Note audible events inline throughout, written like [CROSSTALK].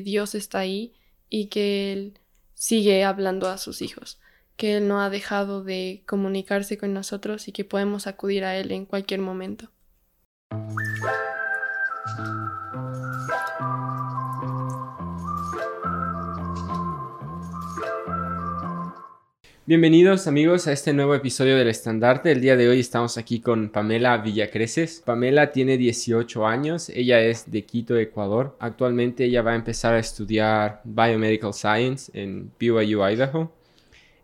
Dios está ahí y que Él sigue hablando a sus hijos, que Él no ha dejado de comunicarse con nosotros y que podemos acudir a Él en cualquier momento. Bienvenidos amigos a este nuevo episodio del Estandarte. El día de hoy estamos aquí con Pamela Villacreces. Pamela tiene 18 años, ella es de Quito, Ecuador. Actualmente ella va a empezar a estudiar Biomedical Science en BYU, Idaho.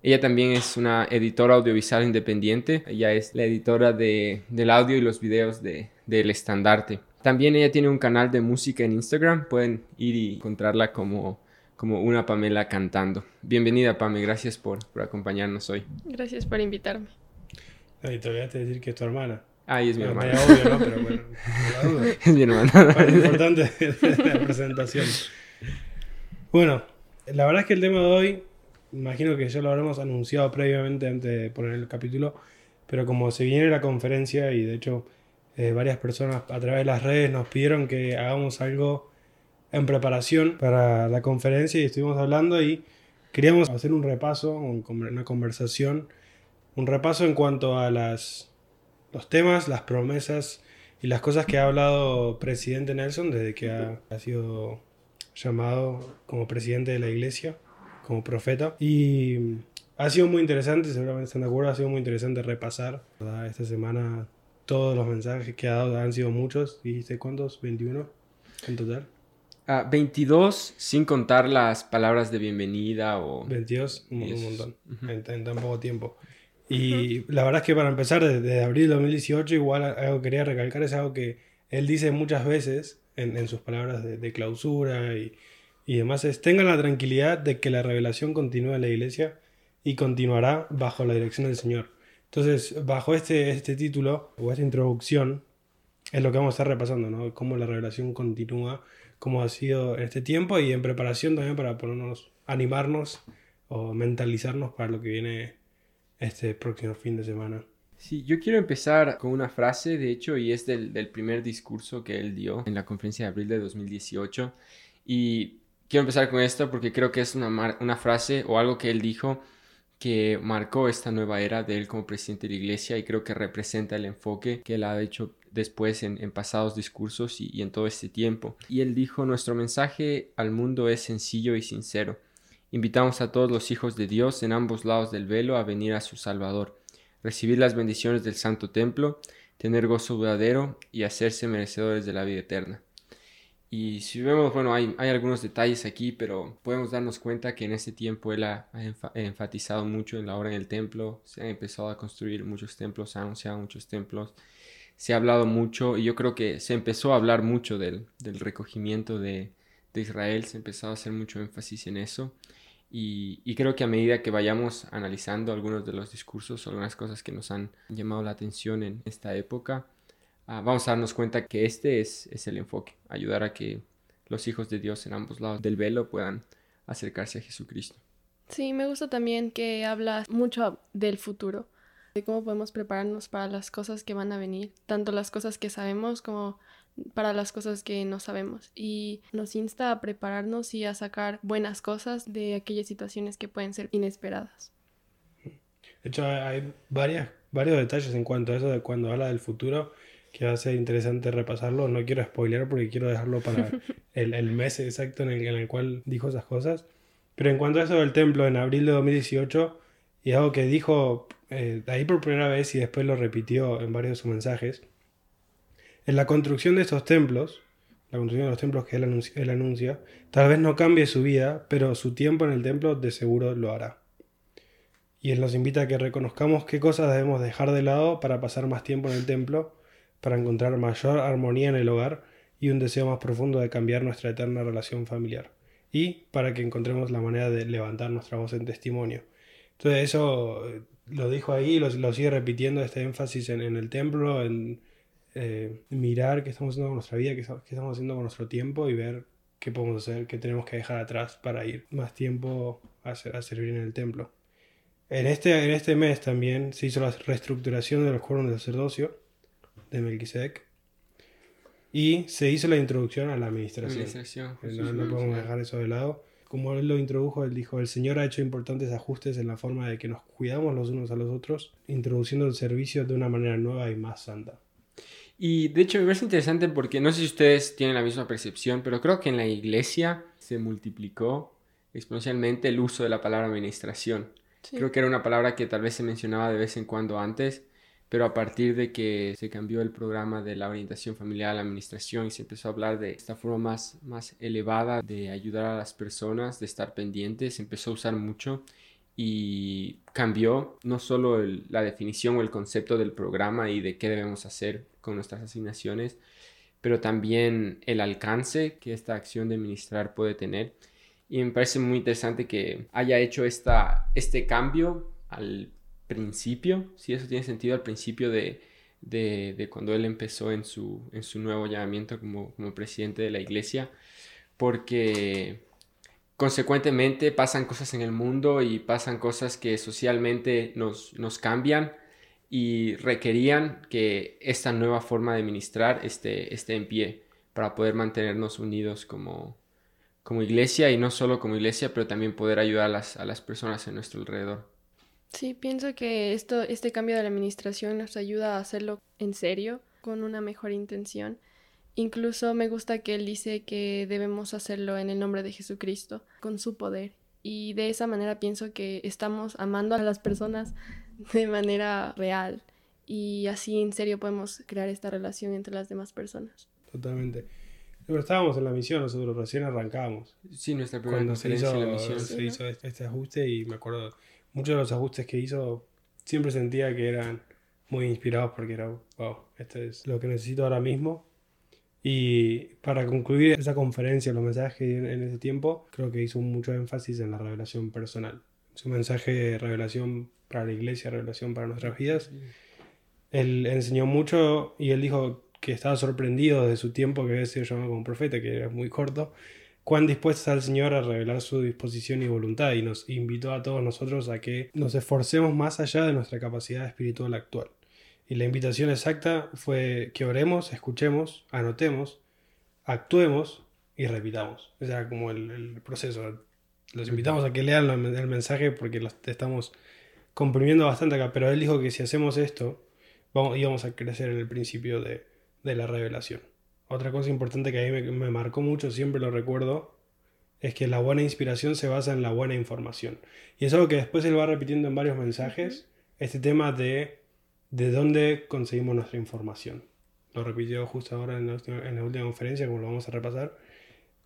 Ella también es una editora audiovisual independiente. Ella es la editora de, del audio y los videos de, del Estandarte. También ella tiene un canal de música en Instagram. Pueden ir y encontrarla como como una Pamela cantando. Bienvenida, Pame, gracias por, por acompañarnos hoy. Gracias por invitarme. y te olvidaste de decir que es tu hermana. Ah, es mi hermana. obvio, ¿no? Pero bueno, la duda. [LAUGHS] Es mi hermana. Lo importante la presentación. Bueno, la verdad es que el tema de hoy, imagino que ya lo habremos anunciado previamente antes de poner el capítulo, pero como se viene la conferencia y de hecho eh, varias personas a través de las redes nos pidieron que hagamos algo en preparación para la conferencia y estuvimos hablando y queríamos hacer un repaso, una conversación, un repaso en cuanto a las, los temas, las promesas y las cosas que ha hablado presidente Nelson desde que ha, sido llamado como presidente de la iglesia, como profeta. Y ha sido muy interesante, seguramente están de acuerdo, ha sido muy interesante repasar esta semana todos los mensajes que ha dado, han sido muchos, ¿dijiste cuántos? ¿21 en total? 22 sin contar las palabras de bienvenida o... 22, un, montón, en, tan poco tiempo. Y la verdad es que para empezar, desde, abril de 2018, igual algo que quería recalcar es algo que él dice muchas veces en, sus palabras de, clausura y, y, demás, es tengan la tranquilidad de que la revelación continúa en la iglesia y continuará bajo la dirección del Señor. Entonces, bajo este, este título o esta introducción, es lo que vamos a estar repasando, ¿no? Cómo la revelación continúa cómo ha sido en este tiempo y en preparación también para ponernos, animarnos o mentalizarnos para lo que viene este próximo fin de semana. Sí, yo quiero empezar con una frase, de hecho, y es del, primer discurso que él dio en la conferencia de abril de 2018. Y quiero empezar con esto porque creo que es una, una frase o algo que él dijo que marcó esta nueva era de él como presidente de la iglesia y creo que representa el enfoque que él ha hecho después en, pasados discursos y, en todo este tiempo. Y él dijo, nuestro mensaje al mundo es sencillo y sincero. Invitamos a todos los hijos de Dios en ambos lados del velo a venir a su Salvador, recibir las bendiciones del Santo Templo, tener gozo verdadero y hacerse merecedores de la vida eterna. Y si vemos, bueno, hay, hay, algunos detalles aquí, pero podemos darnos cuenta que en este tiempo él ha, enfatizado mucho en la obra en el templo, se han empezado a construir muchos templos, se han anunciado muchos templos, se ha hablado mucho y yo creo que se empezó a hablar mucho del, recogimiento de, Israel, se empezó a hacer mucho énfasis en eso y, creo que a medida que vayamos analizando algunos de los discursos, algunas cosas que nos han llamado la atención en esta época, ah, vamos a darnos cuenta que este es, es el enfoque, ayudar a que los hijos de Dios en ambos lados del velo puedan acercarse a Jesucristo. Sí, me gusta también que habla mucho del futuro de cómo podemos prepararnos para las cosas que van a venir, tanto las cosas que sabemos como para las cosas que no sabemos y nos insta a prepararnos y a sacar buenas cosas de aquellas situaciones que pueden ser inesperadas. De hecho, hay varias, varios detalles en cuanto a eso de cuando habla del futuro que va a ser interesante repasarlo. No quiero spoiler porque quiero dejarlo para [LAUGHS] el, el mes exacto en el, en el, cual dijo esas cosas. Pero en cuanto a eso del templo, en abril de 2018, y algo que dijo eh, ahí por primera vez y después lo repitió en varios de sus mensajes, en la construcción de estos templos, la construcción de los templos que él anuncia, él anuncia, tal vez no cambie su vida, pero su tiempo en el templo de seguro lo hará. Y él nos invita a que reconozcamos qué cosas debemos dejar de lado para pasar más tiempo en el templo, para encontrar mayor armonía en el hogar y un deseo más profundo de cambiar nuestra eterna relación familiar. Y para que encontremos la manera de levantar nuestra voz en testimonio. Entonces eso lo dijo ahí, lo, lo sigue repitiendo este énfasis en, el templo, en eh, mirar qué estamos haciendo con nuestra vida, qué, estamos haciendo con nuestro tiempo y ver qué podemos hacer, qué tenemos que dejar atrás para ir más tiempo a, servir en el templo. En este, en este mes también se hizo la reestructuración de los cuernos de sacerdocio de Melquisedec. y se hizo la introducción a la administración. Administración. Eh, No, podemos dejar eso de lado. Como él lo introdujo, él dijo, el Señor ha hecho importantes ajustes en la forma de que nos cuidamos los unos a los otros, introduciendo el servicio de una manera nueva y más santa. Y de hecho me parece interesante porque no sé si ustedes tienen la misma percepción, pero creo que en la iglesia se multiplicó exponencialmente el uso de la palabra administración. Sí. Creo que era una palabra que tal vez se mencionaba de vez en cuando antes, pero a partir de que se cambió el programa de la orientación familiar a la administración y se empezó a hablar de esta forma más, más elevada de ayudar a las personas, de estar pendientes, se empezó a usar mucho y cambió no solo la definición o el concepto del programa y de qué debemos hacer con nuestras asignaciones, pero también el alcance que esta acción de ministrar puede tener. Y me parece muy interesante que haya hecho esta, este cambio al principio, si eso tiene sentido, al principio de, de- de cuando él empezó en su, en su nuevo llamamiento como, como presidente de la iglesia, porque consecuentemente pasan cosas en el mundo y pasan cosas que socialmente nos, nos cambian y requerían que esta nueva forma de ministrar esté, esté en pie para poder mantenernos unidos como, como iglesia y no solo como iglesia, pero también poder ayudar a las, a las personas en nuestro alrededor. Sí, pienso que esto, este cambio de la administración nos ayuda a hacerlo en serio, con una mejor intención. Incluso me gusta que él dice que debemos hacerlo en el nombre de Jesucristo, con su poder. Y de esa manera pienso que estamos amando a las personas [LAUGHS] de manera real. Y así en serio podemos crear esta relación entre las demás personas. Totalmente. Pero estábamos en la misión, nosotros recién arrancábamos. Sí, nuestra primera Cuando se hizo, en la misión. se Sí, hizo este este ajuste y me acuerdo, muchos de los ajustes que hizo, siempre sentía que eran muy inspirados porque era, wow, esto es lo que necesito ahora mismo. Y para concluir esa conferencia, los mensajes que en ese tiempo, creo que hizo mucho énfasis en la revelación personal. Su mensaje de revelación para la iglesia, revelación para nuestras vidas. Él enseñó mucho y él dijo que estaba sorprendido de su tiempo que había sido llamado como profeta, que era muy corto, cuán dispuesto está el Señor a revelar su disposición y voluntad y nos invitó a todos nosotros a que nos esforcemos más allá de nuestra capacidad espiritual actual. Y la invitación exacta fue que oremos, escuchemos, anotemos, actuemos y repitamos. Ese era como el, proceso. Los invitamos a que lean el mensaje porque los estamos comprimiendo bastante acá, pero él dijo que si hacemos esto, vamos, íbamos a crecer en el principio de la revelación. Otra cosa importante que a mí me, me marcó mucho, siempre lo recuerdo, es que la buena inspiración se basa en la buena información. Y es algo que después él va repitiendo en varios mensajes, este tema de de dónde conseguimos nuestra información. Lo repitió justo ahora en la, última- en la última conferencia, como lo vamos a repasar,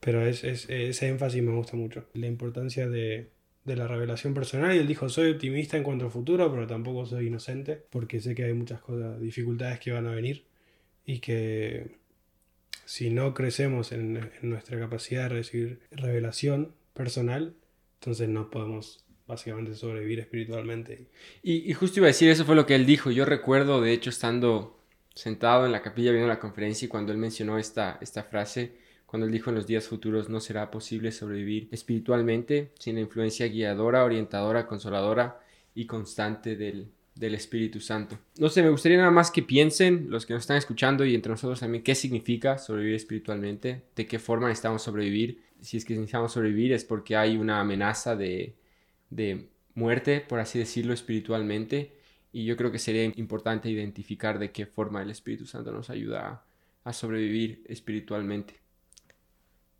pero es, es- ese énfasis me gusta mucho. La importancia de, de la revelación personal y él dijo, soy optimista en cuanto al futuro, pero tampoco soy inocente, porque sé que hay muchas cosas, dificultades que van a venir y que si no crecemos en, en nuestra capacidad de recibir revelación personal, entonces no podemos básicamente sobrevivir espiritualmente. Y, y justo iba a decir, eso fue lo que él dijo. Yo recuerdo, de hecho, estando sentado en la capilla viendo la conferencia y cuando él mencionó esta, esta frase, cuando él dijo en los días futuros no será posible sobrevivir espiritualmente sin la influencia guiadora, orientadora, consoladora y constante del, del Espíritu Santo. No sé, me gustaría nada más que piensen, los que nos están escuchando y entre nosotros también, qué significa sobrevivir espiritualmente, de qué forma necesitamos sobrevivir. Si es que necesitamos sobrevivir es porque hay una amenaza de, de muerte, por así decirlo, espiritualmente. Y yo creo que sería importante identificar de qué forma el Espíritu Santo nos ayuda a, a sobrevivir espiritualmente.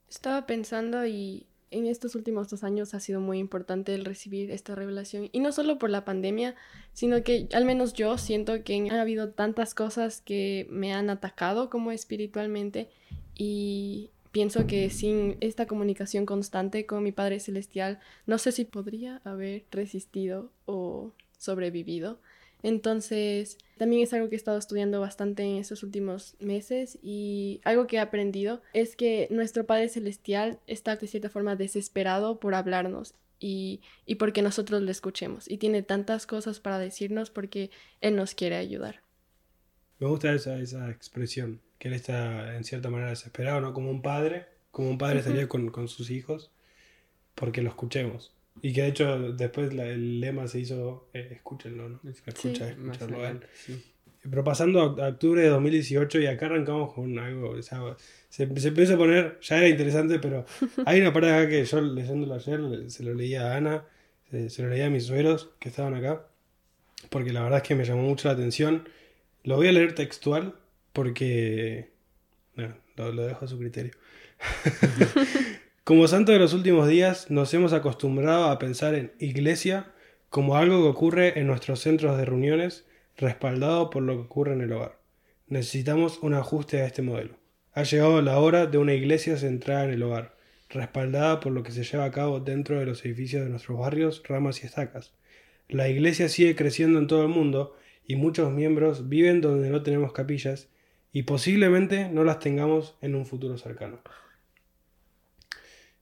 Estaba pensando y en estos últimos dos años ha sido muy importante el recibir esta revelación. Y no solo por la pandemia, sino que al menos yo siento que ha habido tantas cosas que me han atacado como espiritualmente. Y pienso que sin esta comunicación constante con mi Padre Celestial, no sé si podría haber resistido o sobrevivido. Entonces, también es algo que he estado estudiando bastante en estos últimos meses y algo que he aprendido es que nuestro Padre Celestial está de cierta forma desesperado por hablarnos y, y porque nosotros le escuchemos y tiene tantas cosas para decirnos porque Él nos quiere ayudar. Me gusta esa, esa expresión, que él está en cierta manera desesperado, ¿no? Como un padre, como un padre estaría con, con sus hijos, porque lo escuchemos. Y que de hecho después la- el lema se hizo, eh, escúchenlo, ¿no? Escucha, Más escucharlo a él. adelante, sí. Pero pasando a octubre de 2018 y acá arrancamos con algo, o sea, se, se empieza a poner, ya era interesante, pero [LAUGHS] hay una parte acá que yo leyéndolo ayer, se lo leía a Ana, se, se lo leía a mis suegros que estaban acá, porque la verdad es que me llamó mucho la atención. Lo voy a leer textual porque... No, lo, lo dejo a su criterio. [LAUGHS] [LAUGHS] Como santo de los últimos días, nos hemos acostumbrado a pensar en iglesia como algo que ocurre en nuestros centros de reuniones, respaldado por lo que ocurre en el hogar. Necesitamos un ajuste a este modelo. Ha llegado la hora de una iglesia centrada en el hogar, respaldada por lo que se lleva a cabo dentro de los edificios de nuestros barrios, ramas y estacas. La iglesia sigue creciendo en todo el mundo y muchos miembros viven donde no tenemos capillas y posiblemente no las tengamos en un futuro cercano.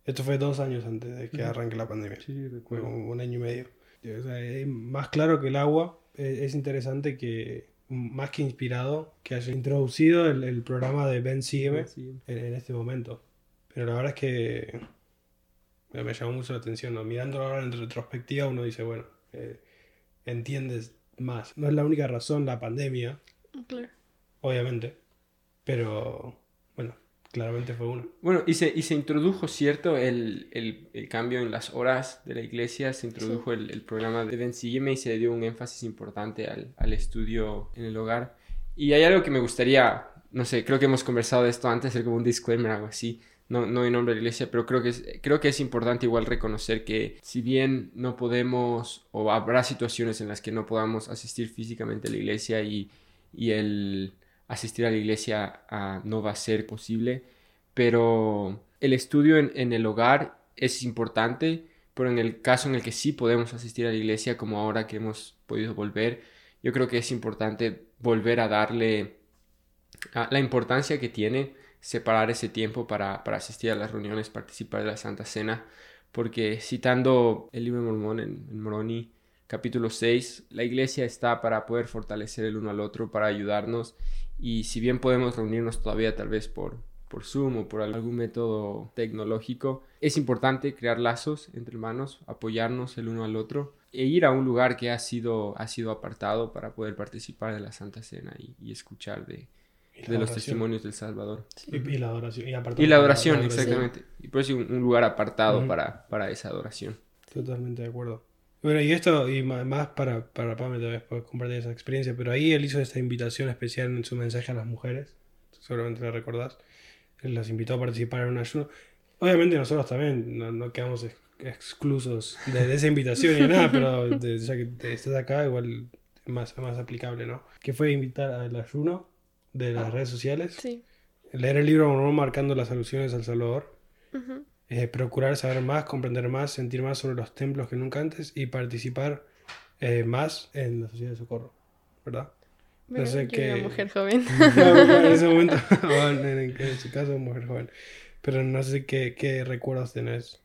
Esto fue dos años antes de que arranque la pandemia. Sí, Fue un, un año y medio. O sea, es más claro que el agua. Es, es interesante que, más que inspirado, que haya introducido el, el programa de Ben Sígueme Sí. en, en este momento. Pero la verdad es que me, me llamó mucho la atención. ¿no? Mirándolo ahora en retrospectiva, uno dice, bueno, eh, entiendes más. No es la única razón la pandemia, Claro. obviamente. Pero, claramente fue una. Bueno, y se, y se introdujo, ¿cierto? El, el, el cambio en las horas de la iglesia, se introdujo el, el programa de Sígueme y se le dio un énfasis importante al, al estudio en el hogar. Y hay algo que me gustaría, no sé, creo que hemos conversado de esto antes, hacer como un disclaimer, algo así. No, no en nombre de la iglesia, pero creo que, es, creo que es importante igual reconocer que si bien no podemos, o habrá situaciones en las que no podamos asistir físicamente a la iglesia y, y el asistir a la iglesia ah, no va a ser posible, pero el estudio en, el hogar es importante, pero en el caso en el que sí podemos asistir a la iglesia, como ahora que hemos podido volver, yo creo que es importante volver a darle ah, la importancia que tiene separar ese tiempo para, para asistir a las reuniones, participar de la Santa Cena, porque citando el libro de Mormón en, en Moroni, capítulo 6, la iglesia está para poder fortalecer el uno al otro, para ayudarnos, y si bien podemos reunirnos todavía tal vez por, por Zoom o por algún método tecnológico, es importante crear lazos entre hermanos, apoyarnos el uno al otro e ir a un lugar que ha sido, ha sido apartado para poder participar de la Santa Cena y, y escuchar de, Y de los testimonios del Salvador. Y, y la adoración. Y, la adoración, la exactamente. Y por eso un, un lugar apartado para, para esa adoración. Totalmente de acuerdo. Bueno, y esto, y más para, para Pame tal vez poder compartir esa experiencia, pero ahí él hizo esta invitación especial en su mensaje a las mujeres, seguramente lo recordás. Él las invitó a participar en un ayuno. Obviamente nosotros también no, no quedamos ex- exclusos de, de esa invitación ni nada, pero de- ya que estás acá, igual es más, más aplicable, ¿no? Que fue invitar al ayuno de las redes sociales, Sí. leer el libro Mormón marcando las alusiones al Salvador, Ujú. Eh, procurar saber más, comprender más, sentir más sobre los templos que nunca antes y participar eh, más en la sociedad de socorro, ¿verdad? Pero sé yo qué- era mujer joven. [LAUGHS] En [LAUGHS] ese momento, [LAUGHS] en, en- en su caso, mujer joven. Pero no sé qué, qué recuerdos tenés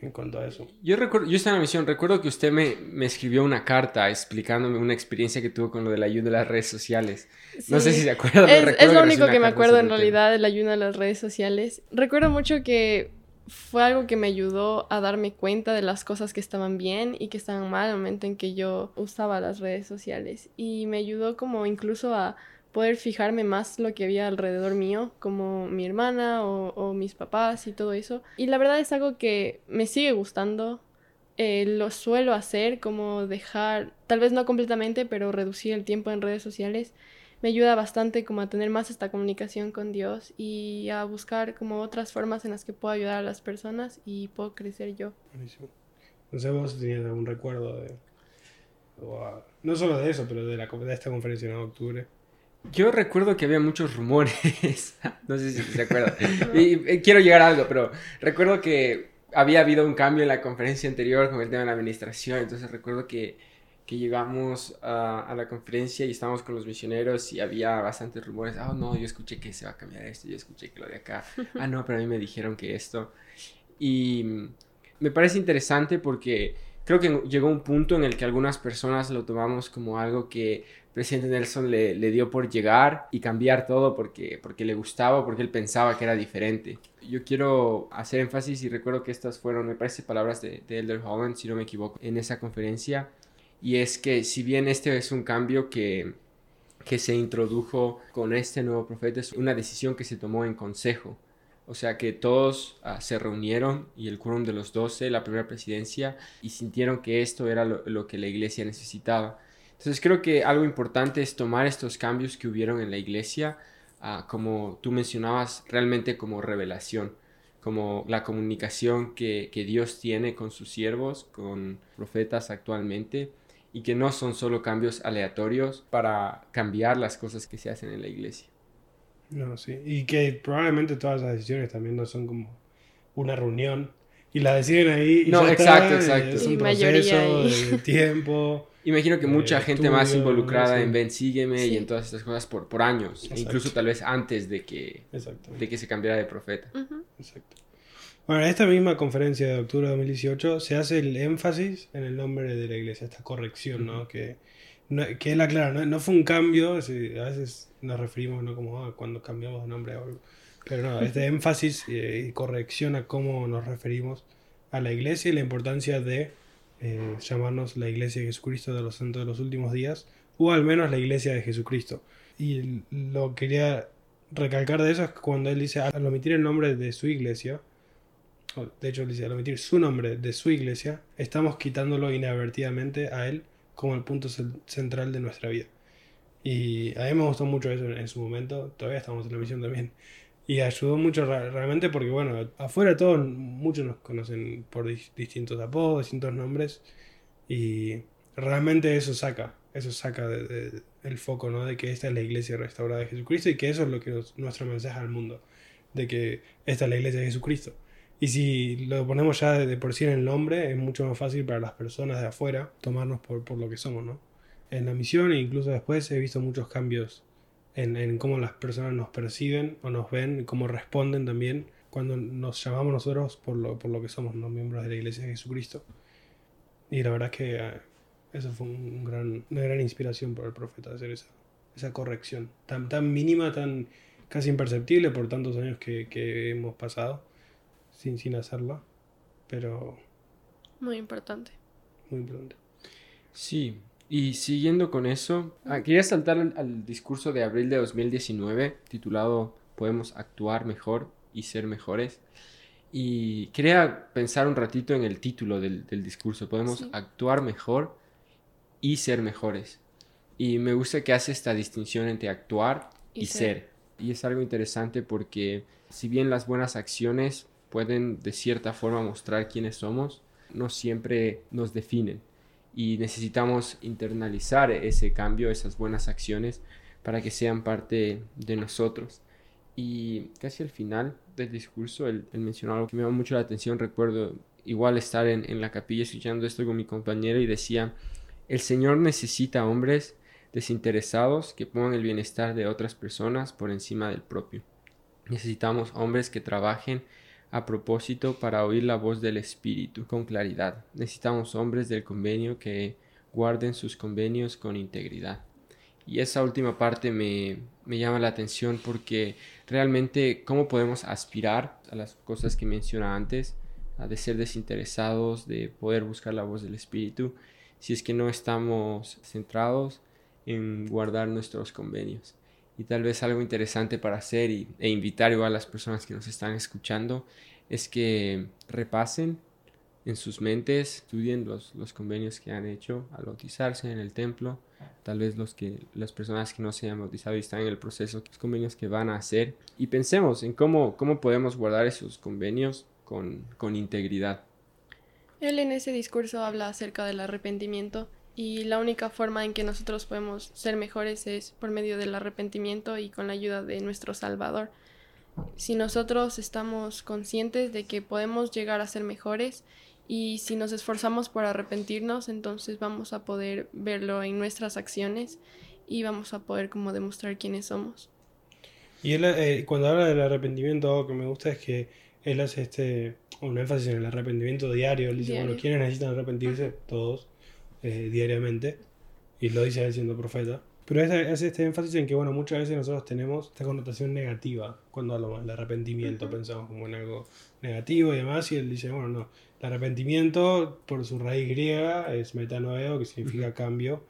en cuanto a eso. Yo recuerdo, yo estaba en la misión, recuerdo que usted me, me escribió una carta explicándome una experiencia que tuvo con lo del ayuno de las redes sociales. No sé Sí. si se acuerda. Es, es lo único una que me acuerdo en el realidad del ayuno a las redes sociales. Recuerdo mucho que fue algo que me ayudó a darme cuenta de las cosas que estaban bien y que estaban mal al momento en que yo usaba las redes sociales. Y me ayudó como incluso a poder fijarme más lo que había alrededor mío, como mi hermana o, mis papás y todo eso. Y la verdad es algo que me sigue gustando. Eh, lo suelo hacer, como dejar, tal vez no completamente, pero reducir el tiempo en redes sociales me ayuda bastante como a tener más esta comunicación con Dios y a buscar como otras formas en las que puedo ayudar a las personas y puedo crecer yo. Buenísimo. No sé vos si tenías algún recuerdo de... ah, no solo de eso, pero de, la, de esta conferencia en octubre. Yo recuerdo que había muchos rumores. [LAUGHS] no sé si se acuerda. [LAUGHS] Y, quiero llegar a algo, pero recuerdo que había habido un cambio en la conferencia anterior con el tema de la administración. Entonces recuerdo que, que llegamos a, a la conferencia y estábamos con los misioneros y había bastantes rumores. Ah, no, yo escuché que se va a cambiar esto, yo escuché que lo de acá. Ah, no, pero a mí me dijeron que esto. Y me parece interesante porque creo que llegó un punto en el que algunas personas lo tomamos como algo que presidente Nelson le, le dio por llegar y cambiar todo porque, porque le gustaba, porque él pensaba que era diferente. Yo quiero hacer énfasis y recuerdo que estas fueron, me parece, palabras de, de Elder Holland, si no me equivoco, en esa conferencia. Y es que si bien este es un cambio que, que se introdujo con este nuevo profeta es una decisión que se tomó en consejo. O sea que todos ah, se reunieron y el quórum de los doce, la primera presidencia, y sintieron que esto era lo, que la iglesia necesitaba. Entonces creo que algo importante es tomar estos cambios que hubieron en la iglesia, ah, como tú mencionabas, realmente como revelación, como la comunicación que, que Dios tiene con sus siervos, con profetas actualmente, y que no son solo cambios aleatorios para cambiar las cosas que se hacen en la iglesia. No, sí. Y que probablemente todas las decisiones también no son como una reunión y la deciden ahí. Y no, exacto, exacto. Es un proceso de [LAUGHS] tiempo. Imagino que mucha gente más involucrada en Ven Sígueme y en todas estas cosas por, por años, e incluso tal vez antes de que, de que se cambiara de profeta. Exacto. Bueno, en esta misma conferencia de octubre de 2018 se hace el énfasis en el nombre de la iglesia, esta corrección, ¿no? Que, que él aclara, ¿no? no fue un cambio, a veces nos referimos ¿no? como ah, cuando cambiamos de nombre o algo. Pero no, este [LAUGHS] énfasis eh, y corrección a cómo nos referimos a la iglesia y la importancia de eh, llamarnos la iglesia de Jesucristo de los santos de los últimos días, o al menos la iglesia de Jesucristo. Y lo quería recalcar de eso es cuando él dice, al omitir el nombre de su iglesia, de hecho dice, al omitir su nombre de su iglesia, estamos quitándolo inadvertidamente a él como el punto central de nuestra vida. Y a mí me gustó mucho eso en, su momento, todavía estamos en la misión también. Y ayudó mucho realmente porque, bueno, afuera todos, muchos nos conocen por distintos apodos, distintos nombres. Y realmente eso saca, eso saca de, el foco, ¿no? De que esta es la iglesia restaurada de Jesucristo y que eso es lo que es nuestro mensaje al mundo. De que esta es la iglesia de Jesucristo. Y si lo ponemos ya de, por sí en el nombre, es mucho más fácil para las personas de afuera tomarnos por, por lo que somos, ¿no? en la misión e incluso después he visto muchos cambios en, en, cómo las personas nos perciben o nos ven cómo responden también cuando nos llamamos nosotros por lo, por lo que somos, ¿no? miembros de la Iglesia de Jesucristo. Y la verdad es que eh, eso fue un gran, una gran inspiración para el profeta, hacer esa, esa corrección tan, tan mínima, tan casi imperceptible por tantos años que, que hemos pasado sin, sin hacerla, pero... Muy importante. Muy importante. Sí, y siguiendo con eso, ah, quería saltar al, discurso de abril de 2019 titulado Podemos actuar mejor y ser mejores. Y quería pensar un ratito en el título del, discurso. Podemos actuar mejor y ser mejores. Y me gusta que hace esta distinción entre actuar y, ser. Y es algo interesante porque si bien las buenas acciones pueden de cierta forma mostrar quiénes somos, no siempre nos definen y necesitamos internalizar ese cambio, esas buenas acciones para que sean parte de nosotros. Y casi al final del discurso, él, mencionó algo que me llamó mucho la atención. Recuerdo igual estar en, en la capilla escuchando esto con mi compañero y decía, el Señor necesita hombres desinteresados que pongan el bienestar de otras personas por encima del propio. Necesitamos hombres que trabajen a propósito para oír la voz del Espíritu con claridad. Necesitamos hombres del convenio que guarden sus convenios con integridad. Y esa última parte me, llama la atención porque realmente cómo podemos aspirar a las cosas que menciona antes, de ser desinteresados, de poder buscar la voz del Espíritu, si es que no estamos centrados en guardar nuestros convenios y tal vez algo interesante para hacer y, e invitar a las personas que nos están escuchando es que repasen en sus mentes, estudien los, los convenios que han hecho al bautizarse en el templo, tal vez los que, las personas que no se han bautizado y están en el proceso, los convenios que van a hacer y pensemos en cómo, cómo podemos guardar esos convenios con, con integridad. Él en ese discurso habla acerca del arrepentimiento y la única forma en que nosotros podemos ser mejores es por medio del arrepentimiento y con la ayuda de nuestro Salvador. Si nosotros estamos conscientes de que podemos llegar a ser mejores y si nos esforzamos por arrepentirnos, entonces vamos a poder verlo en nuestras acciones y vamos a poder como demostrar quiénes somos. Y él, eh, cuando habla del arrepentimiento, algo que me gusta es que él hace este un énfasis en el arrepentimiento diario. Él dice, bueno, ¿quiénes necesitan arrepentirse? Todos. Eh, diariamente, y lo dice él siendo profeta. Pero es, este énfasis en que, bueno, muchas veces nosotros tenemos esta connotación negativa cuando hablamos del arrepentimiento, pensamos como en algo negativo y demás, y él dice, bueno, no, el arrepentimiento por su raíz griega es metanoeo, que significa cambio,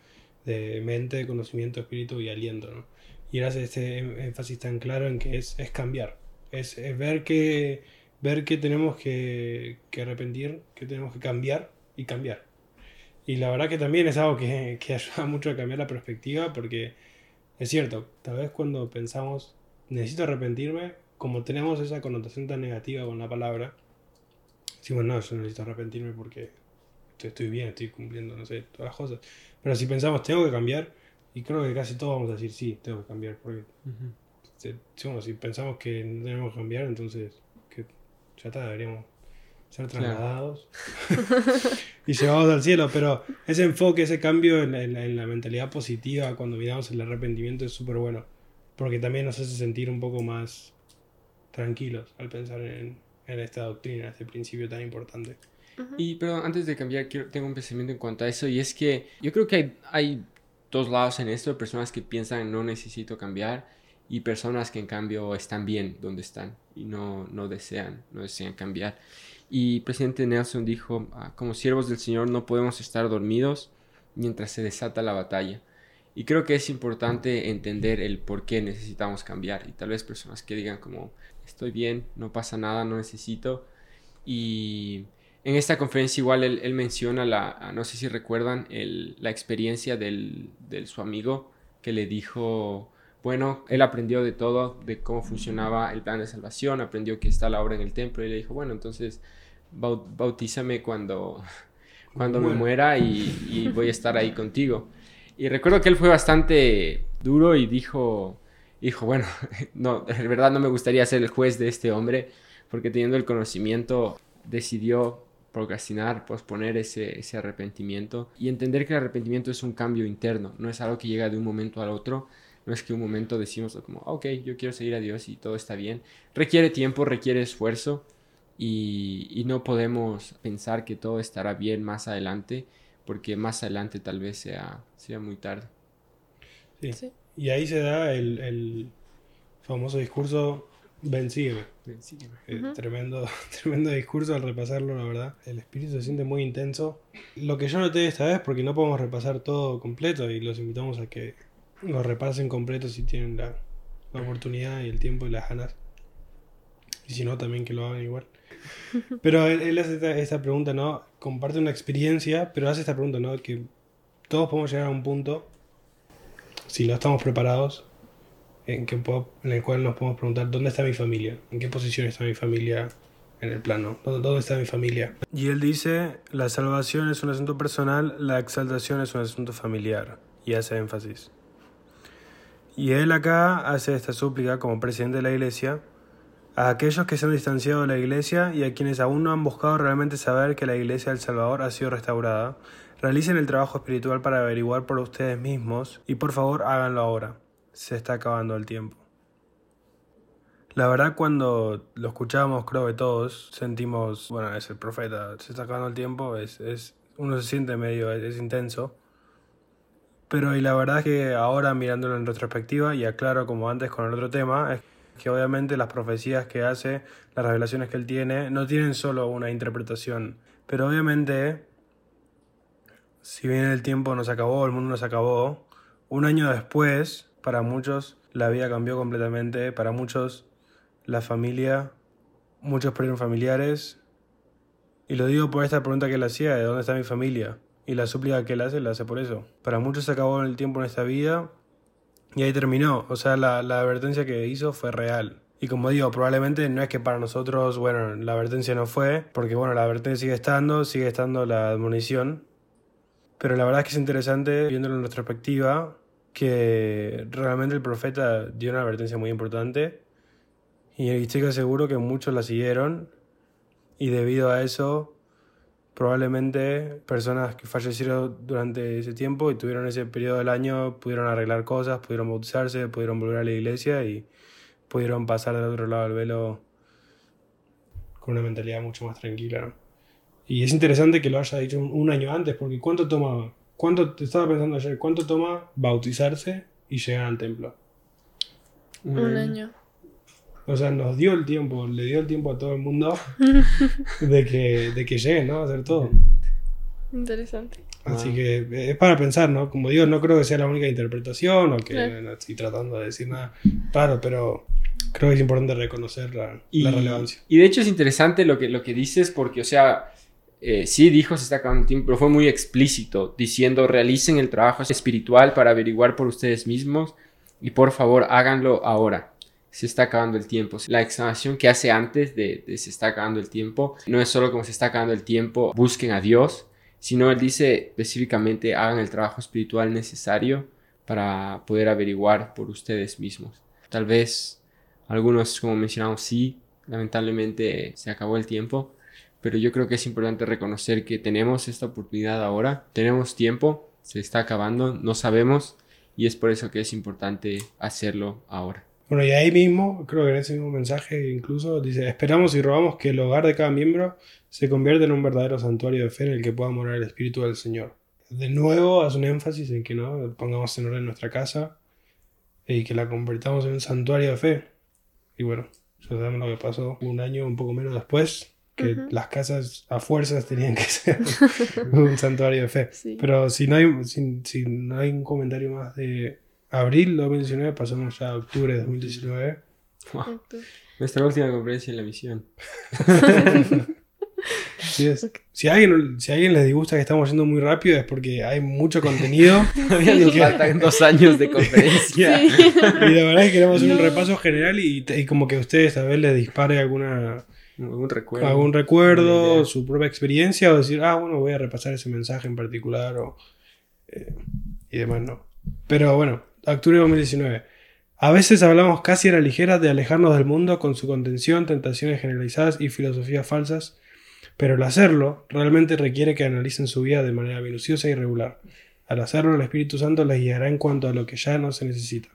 de mente, conocimiento, espíritu y aliento, ¿no? Y él hace este em- énfasis tan claro en que es, es cambiar, es, es ver que ver que tenemos que, que arrepentir, que tenemos que cambiar y cambiar. Y la verdad que también es algo que, [LAUGHS] que ayuda mucho a cambiar la perspectiva porque es cierto, tal vez cuando pensamos necesito arrepentirme, como tenemos esa connotación tan negativa con la palabra, decimos no, yo no necesito arrepentirme porque estoy, bien, estoy cumpliendo, no sé, todas las cosas. Pero si pensamos tengo que cambiar, y creo que casi todos vamos a decir sí, tengo que cambiar, porque si pensamos que no tenemos que cambiar, entonces que ya está, deberíamos ser Claro. trasladados [LAUGHS] y llevados al cielo. Pero ese enfoque, ese cambio en, la- en en la mentalidad positiva cuando miramos el arrepentimiento es súper bueno, porque también nos hace sentir un poco más tranquilos al pensar en, en esta doctrina, este principio tan importante. Y, pero antes de cambiar, quiero, tengo un pensamiento en cuanto a eso, y es que yo creo que hay, hay dos lados en esto, personas que piensan no necesito cambiar, y personas que en cambio están bien donde están y no, no desean, no desean cambiar. Y presidente Nelson dijo, "Ah, como siervos del Señor no podemos estar dormidos mientras se desata la batalla. Y creo que es importante entender el por qué necesitamos cambiar. Y tal vez personas que digan como, estoy bien, no pasa nada, no necesito. Y en esta conferencia igual él, él menciona la, ah, no sé si recuerdan, el- la experiencia del, del su amigo que le dijo, bueno, él aprendió de todo, de cómo funcionaba el plan de salvación, aprendió que está la obra en el templo y le dijo, bueno, entonces bautízame cuando, [LAUGHS] cuando me muera. y, y voy a estar ahí contigo. Y recuerdo que él fue bastante duro y dijo, dijo, bueno, [LAUGHS] no, de verdad no me gustaría ser el juez de este hombre, porque teniendo el conocimiento decidió procrastinar, posponer ese, ese arrepentimiento. Y entender que el arrepentimiento es un cambio interno, no es algo que llega de un momento al otro, no es que un momento decimos como, "Ah, ok, yo quiero seguir a Dios y todo está bien, requiere tiempo, requiere esfuerzo y, y no podemos pensar que todo estará bien más adelante, porque más adelante tal vez sea, sea muy tarde. Sí. Sí. Y ahí se da el, el famoso discurso, ven, sígueme. Ven, sígueme. Eh, tremendo, [LAUGHS] tremendo discurso al repasarlo, la verdad. El espíritu se siente muy intenso. Lo que yo noté esta vez, porque no podemos repasar todo completo y los invitamos a que lo repasen completo si tienen la, la oportunidad y el tiempo y las ganas. Y si no, también que lo hagan igual. Pero él, él hace esta, esta pregunta, ¿no? Comparte una experiencia, pero hace esta pregunta, ¿no? Que todos podemos llegar a un punto, si no estamos preparados, en, que puedo- en el cual nos podemos preguntar dónde está mi familia, en qué posición está mi familia en el plano, dónde, dónde está mi familia. Y él dice, la salvación es un asunto personal, la exaltación es un asunto familiar, y hace énfasis. Y él acá hace esta súplica como presidente de la iglesia a aquellos que se han distanciado de la iglesia y a quienes aún no han buscado realmente saber que la iglesia del Salvador ha sido restaurada, realicen el trabajo espiritual para averiguar por ustedes mismos y por favor háganlo ahora. Se está acabando el tiempo. La verdad cuando lo escuchamos creo que todos sentimos, bueno, es el profeta, se está acabando el tiempo, es, es uno se siente medio, es, intenso. Pero la verdad es que ahora mirándolo en retrospectiva y aclaro como antes con el otro tema, es que obviamente las profecías que hace, las revelaciones que él tiene, no tienen solo una interpretación, pero obviamente si bien el tiempo nos acabó, el mundo nos acabó, un año después, para muchos la vida cambió completamente, para muchos la familia, muchos perdieron familiares, y lo digo por esta pregunta que él hacía, ¿de dónde está mi familia? Y la súplica que él hace, la hace por eso. Para muchos se acabó el tiempo en esta vida y ahí terminó. O sea, la, la advertencia que hizo fue real. Y como digo, probablemente no es que para nosotros, bueno, la advertencia no fue, porque bueno, la advertencia sigue estando, sigue estando la admonición. Pero la verdad es que es interesante, viéndolo en retrospectiva, que realmente el profeta dio una advertencia muy importante. Y estoy seguro que muchos la siguieron. Y debido a eso, probablemente personas que fallecieron durante ese tiempo y tuvieron ese periodo del año pudieron arreglar cosas, pudieron bautizarse, pudieron volver a la iglesia y pudieron pasar del otro lado del velo con una mentalidad mucho más tranquila. ¿no? Y es interesante que lo haya dicho un, un año antes, porque ¿cuánto toma? ¿Cuánto, te estaba pensando ayer, cuánto toma bautizarse y llegar al templo? Un año. O sea, nos dio el tiempo, le dio el tiempo a todo el mundo [LAUGHS] de que, de que lleguen, ¿no? A hacer todo. Interesante. Así que es para pensar, ¿no? Como digo, no creo que sea la única interpretación o que no estoy tratando de decir nada raro, pero creo que es importante reconocer la, relevancia. Y de hecho es interesante lo que, lo que dices porque, o sea, eh, sí dijo se está acabando el tiempo, pero fue muy explícito, diciendo realicen el trabajo espiritual para averiguar por ustedes mismos y por favor háganlo ahora. Se está acabando el tiempo. La exclamación que hace antes de, de se está acabando el tiempo no es solo como se está acabando el tiempo, busquen a Dios, sino él dice específicamente hagan el trabajo espiritual necesario para poder averiguar por ustedes mismos. Tal vez algunos, como mencionamos, sí, lamentablemente se acabó el tiempo, pero yo creo que es importante reconocer que tenemos esta oportunidad ahora, tenemos tiempo, se está acabando, no sabemos y es por eso que es importante hacerlo ahora. Bueno, y ahí mismo, creo que en ese mismo mensaje incluso dice, esperamos y robamos que el hogar de cada miembro se convierta en un verdadero santuario de fe en el que pueda morar el Espíritu del Señor. De nuevo hace un énfasis en que no pongamos en orden nuestra casa y que la convertamos en un santuario de fe. Y bueno, ya sabemos lo que pasó un año, un poco menos después, que las casas a fuerzas tenían que ser [LAUGHS] un santuario de fe. Pero si no, hay, si, no hay un comentario más de abril de 2019, pasamos ya a octubre de 2019. Nuestra última conferencia en la misión. [LAUGHS] Si alguien, si a alguien les disgusta que estamos yendo muy rápido es porque hay mucho [LAUGHS] contenido. Nos faltan dos años de conferencia. [LAUGHS] Y la verdad es que queremos hacer un repaso general y, y, como que a ustedes a ver les dispare alguna algún recuerdo, algún recuerdo su propia experiencia o decir, ah, bueno, voy a repasar ese mensaje en particular o, eh, y demás, no. Pero bueno, octubre de 2019. A veces hablamos casi a la ligera de alejarnos del mundo con su contención, tentaciones generalizadas y filosofías falsas, pero el hacerlo realmente requiere que analicen su vida de manera minuciosa y regular. Al hacerlo, el Espíritu Santo les guiará en cuanto a lo que ya no se necesita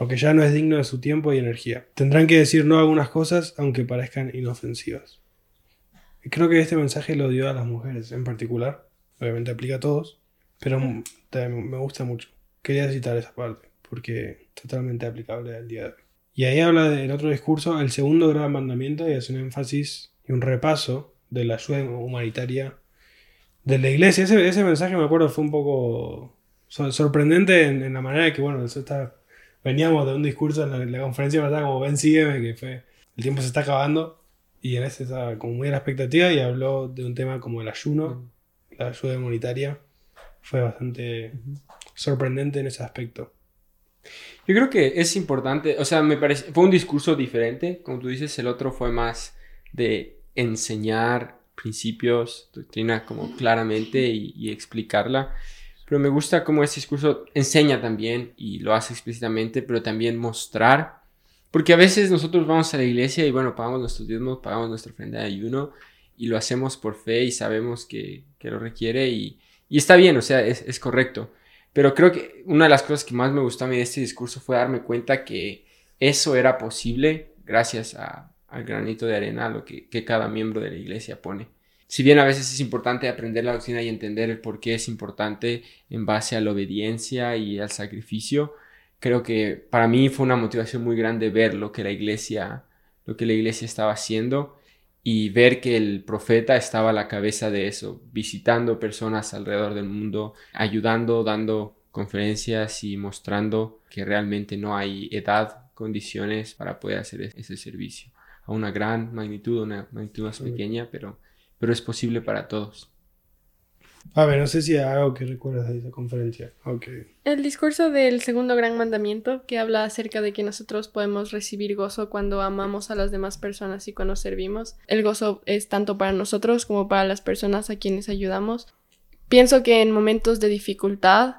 lo que ya no es digno de su tiempo y energía. Tendrán que decir no a algunas cosas, aunque parezcan inofensivas. Y creo que este mensaje lo dio a las mujeres en particular. Obviamente aplica a todos, pero me gusta mucho. Quería citar esa parte, porque totalmente aplicable al día de hoy. Y ahí habla del otro discurso, el segundo gran mandamiento, y hace un énfasis y un repaso de la ayuda humanitaria de la iglesia. Ese, mensaje, me acuerdo, fue un poco sorprendente en, en la manera de que, bueno, eso está veníamos de un discurso en la, conferencia pasada como ven sígueme, que fue el tiempo se está acabando y en ese estaba como muy a la expectativa y habló de un tema como el ayuno, la ayuda humanitaria. Fue bastante sorprendente en ese aspecto. Yo creo que es importante, o sea, me parece, fue un discurso diferente, como tú dices, el otro fue más de enseñar principios, doctrina como claramente y explicarla. Pero me gusta cómo ese discurso enseña también y lo hace explícitamente, pero también mostrar. Porque a veces nosotros vamos a la iglesia y bueno, pagamos nuestros diezmos, pagamos nuestra ofrenda de ayuno y lo hacemos por fe y sabemos que, que lo requiere y, y, está bien, o sea, es, es, correcto. Pero creo que una de las cosas que más me gustó a mí de este discurso fue darme cuenta que eso era posible gracias al granito de arena, lo que, que cada miembro de la iglesia pone. Si bien a veces es importante aprender la doctrina y entender el por qué es importante en base a la obediencia y al sacrificio, creo que para mí fue una motivación muy grande ver lo que la iglesia, lo que la iglesia estaba haciendo y ver que el profeta estaba a la cabeza de eso, visitando personas alrededor del mundo, ayudando, dando conferencias y mostrando que realmente no hay edad, condiciones para poder hacer ese servicio. A una gran magnitud, una magnitud más pequeña, pero pero es posible para todos. A ver, no sé si hay algo que recuerdas de esa conferencia. Okay. El discurso del segundo gran mandamiento que habla acerca de que nosotros podemos recibir gozo cuando amamos a las demás personas y cuando servimos. El gozo es tanto para nosotros como para las personas a quienes ayudamos. Pienso que en momentos de dificultad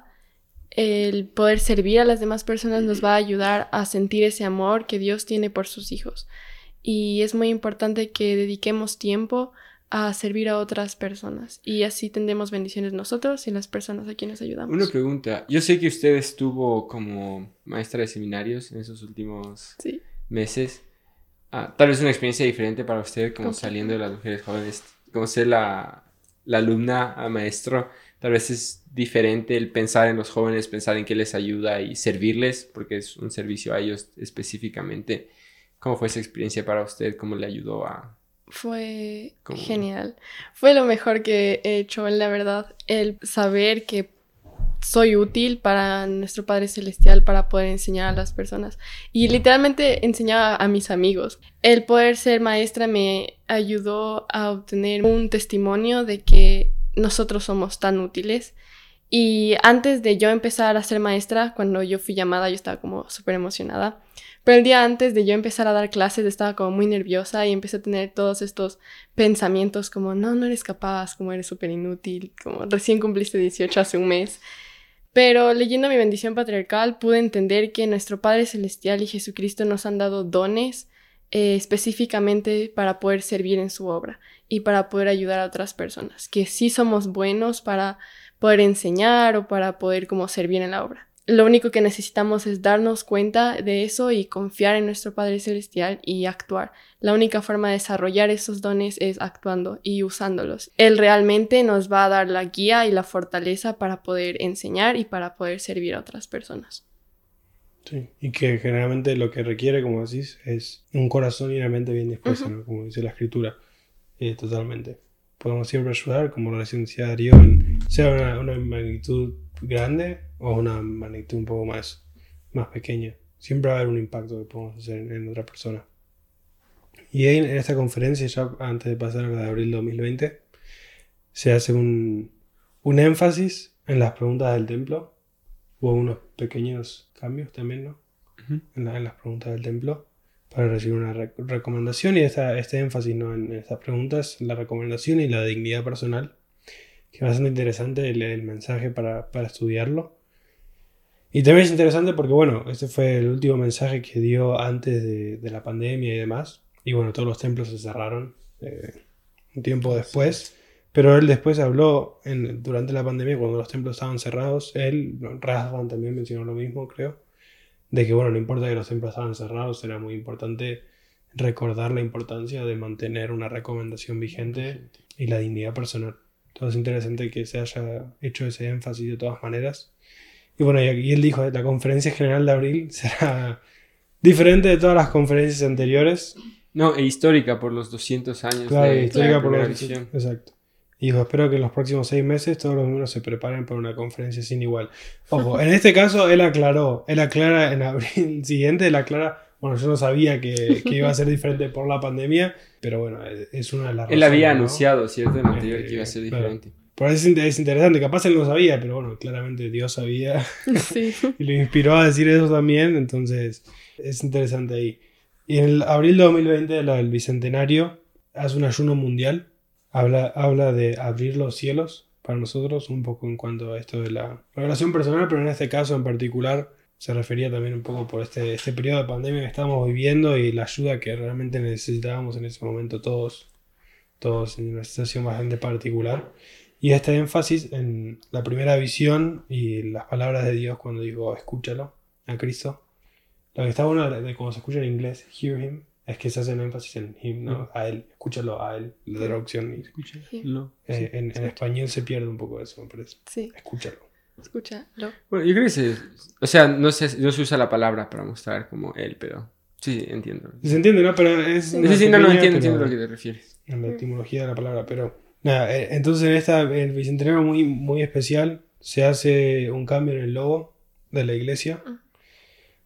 el poder servir a las demás personas nos va a ayudar a sentir ese amor que Dios tiene por sus hijos. Y es muy importante que dediquemos tiempo a servir a otras personas y así tendremos bendiciones nosotros y las personas a quienes ayudamos. Una pregunta, yo sé que usted estuvo como maestra de seminarios en esos últimos meses. Ah, tal vez una experiencia diferente para usted como saliendo de las mujeres jóvenes, como ser la, la alumna a maestro, tal vez es diferente el pensar en los jóvenes, pensar en qué les ayuda y servirles, porque es un servicio a ellos específicamente. ¿Cómo fue esa experiencia para usted? ¿Cómo le ayudó a, Fue ¿Cómo? genial. Fue lo mejor que he hecho, la verdad. El saber que soy útil para nuestro Padre Celestial para poder enseñar a las personas. Y literalmente enseñaba a mis amigos. El poder ser maestra me ayudó a obtener un testimonio de que nosotros somos tan útiles. Y antes de yo empezar a ser maestra, cuando yo fui llamada, yo estaba como súper emocionada. Pero el día antes de yo empezar a dar clases estaba como muy nerviosa y empecé a tener todos estos pensamientos como, no, no eres capaz, como eres súper inútil, como recién cumpliste 18 hace un mes. Pero leyendo mi bendición patriarcal pude entender que nuestro Padre Celestial y Jesucristo nos han dado dones eh, específicamente para poder servir en su obra y para poder ayudar a otras personas, que sí somos buenos para poder enseñar o para poder como servir en la obra. Lo único que necesitamos es darnos cuenta de eso y confiar en nuestro Padre Celestial y actuar. La única forma de desarrollar esos dones es actuando y usándolos. Él realmente nos va a dar la guía y la fortaleza para poder enseñar y para poder servir a otras personas. Sí, y que generalmente lo que requiere, como decís, es un corazón y una mente bien dispuesta, ¿no? como dice la escritura, eh, totalmente. Podemos siempre ayudar, como recién decía Darío, en- sea una, una magnitud grande o una magnitud un poco más, más pequeña. Siempre va a haber un impacto que podemos hacer en, en otra persona. Y ahí en esta conferencia, ya antes de pasar a la de abril 2020, se hace un, un énfasis en las preguntas del templo. Hubo unos pequeños cambios también, ¿no? En, la- en las preguntas del templo para recibir una re- recomendación y esta, este énfasis ¿no? en estas preguntas, la recomendación y la dignidad personal, que es bastante interesante el, el mensaje para, para estudiarlo. Y también es interesante porque, bueno, este fue el último mensaje que dio antes de, de la pandemia y demás. Y bueno, todos los templos se cerraron eh, un tiempo después. Pero él después habló en, durante la pandemia, cuando los templos estaban cerrados. Él, Razvan también mencionó lo mismo, creo de que, bueno, no importa que los templos estaban cerrados, era muy importante recordar la importancia de mantener una recomendación vigente y la dignidad personal. Entonces es interesante que se haya hecho ese énfasis de todas maneras. Y bueno, y, él dijo, la conferencia general de abril [LAUGHS] será diferente de todas las conferencias anteriores. No, e histórica por los 200 años Claro, de, y histórica de por los... visión. Exacto. Y dijo, espero que en los próximos seis meses todos los miembros se preparen para una conferencia sin igual. Ojo, en este caso él aclaró, él aclara en abril [LAUGHS] siguiente, él aclara, bueno, yo no sabía que, que iba a ser diferente por la pandemia, pero bueno, es- una de las Él había anunciado, ¿cierto? En el anterior que iba a ser Eh, claro. diferente. Por eso es in- es interesante, capaz él no sabía, pero bueno, claramente Dios sabía [LAUGHS] Sí. [LAUGHS] y lo inspiró a decir eso también, entonces es interesante ahí. Y en el abril de 2020, la del Bicentenario, hace un ayuno mundial, habla, habla de abrir los cielos para nosotros, un poco en cuanto a esto de la revelación personal, pero en este caso en particular se refería también un poco por este, este periodo de pandemia que estamos viviendo y la ayuda que realmente necesitábamos en ese momento todos, todos en una situación bastante particular. Y este énfasis en la primera visión y las palabras de Dios cuando digo escúchalo a Cristo. Lo que está bueno de, cómo se escucha en inglés, hear him, es que se hace un énfasis en him, ¿no? A él, escúchalo a él, la traducción. y, Escúchalo. eh, en, en español se pierde un poco eso, me parece. Sí, Escúchalo. Escúchalo. Bueno, yo creo que se... O sea, no, se, no se usa la palabra para mostrar como él, pero... Sí, entiendo. Se entiende, ¿no? Pero es. Sí, sí, no, no, entiendo, entiendo a lo que te refieres. en la etimología de la palabra, pero nada, eh, entonces en esta el bicentenario muy, muy especial se hace un cambio en el logo de la iglesia. Ah.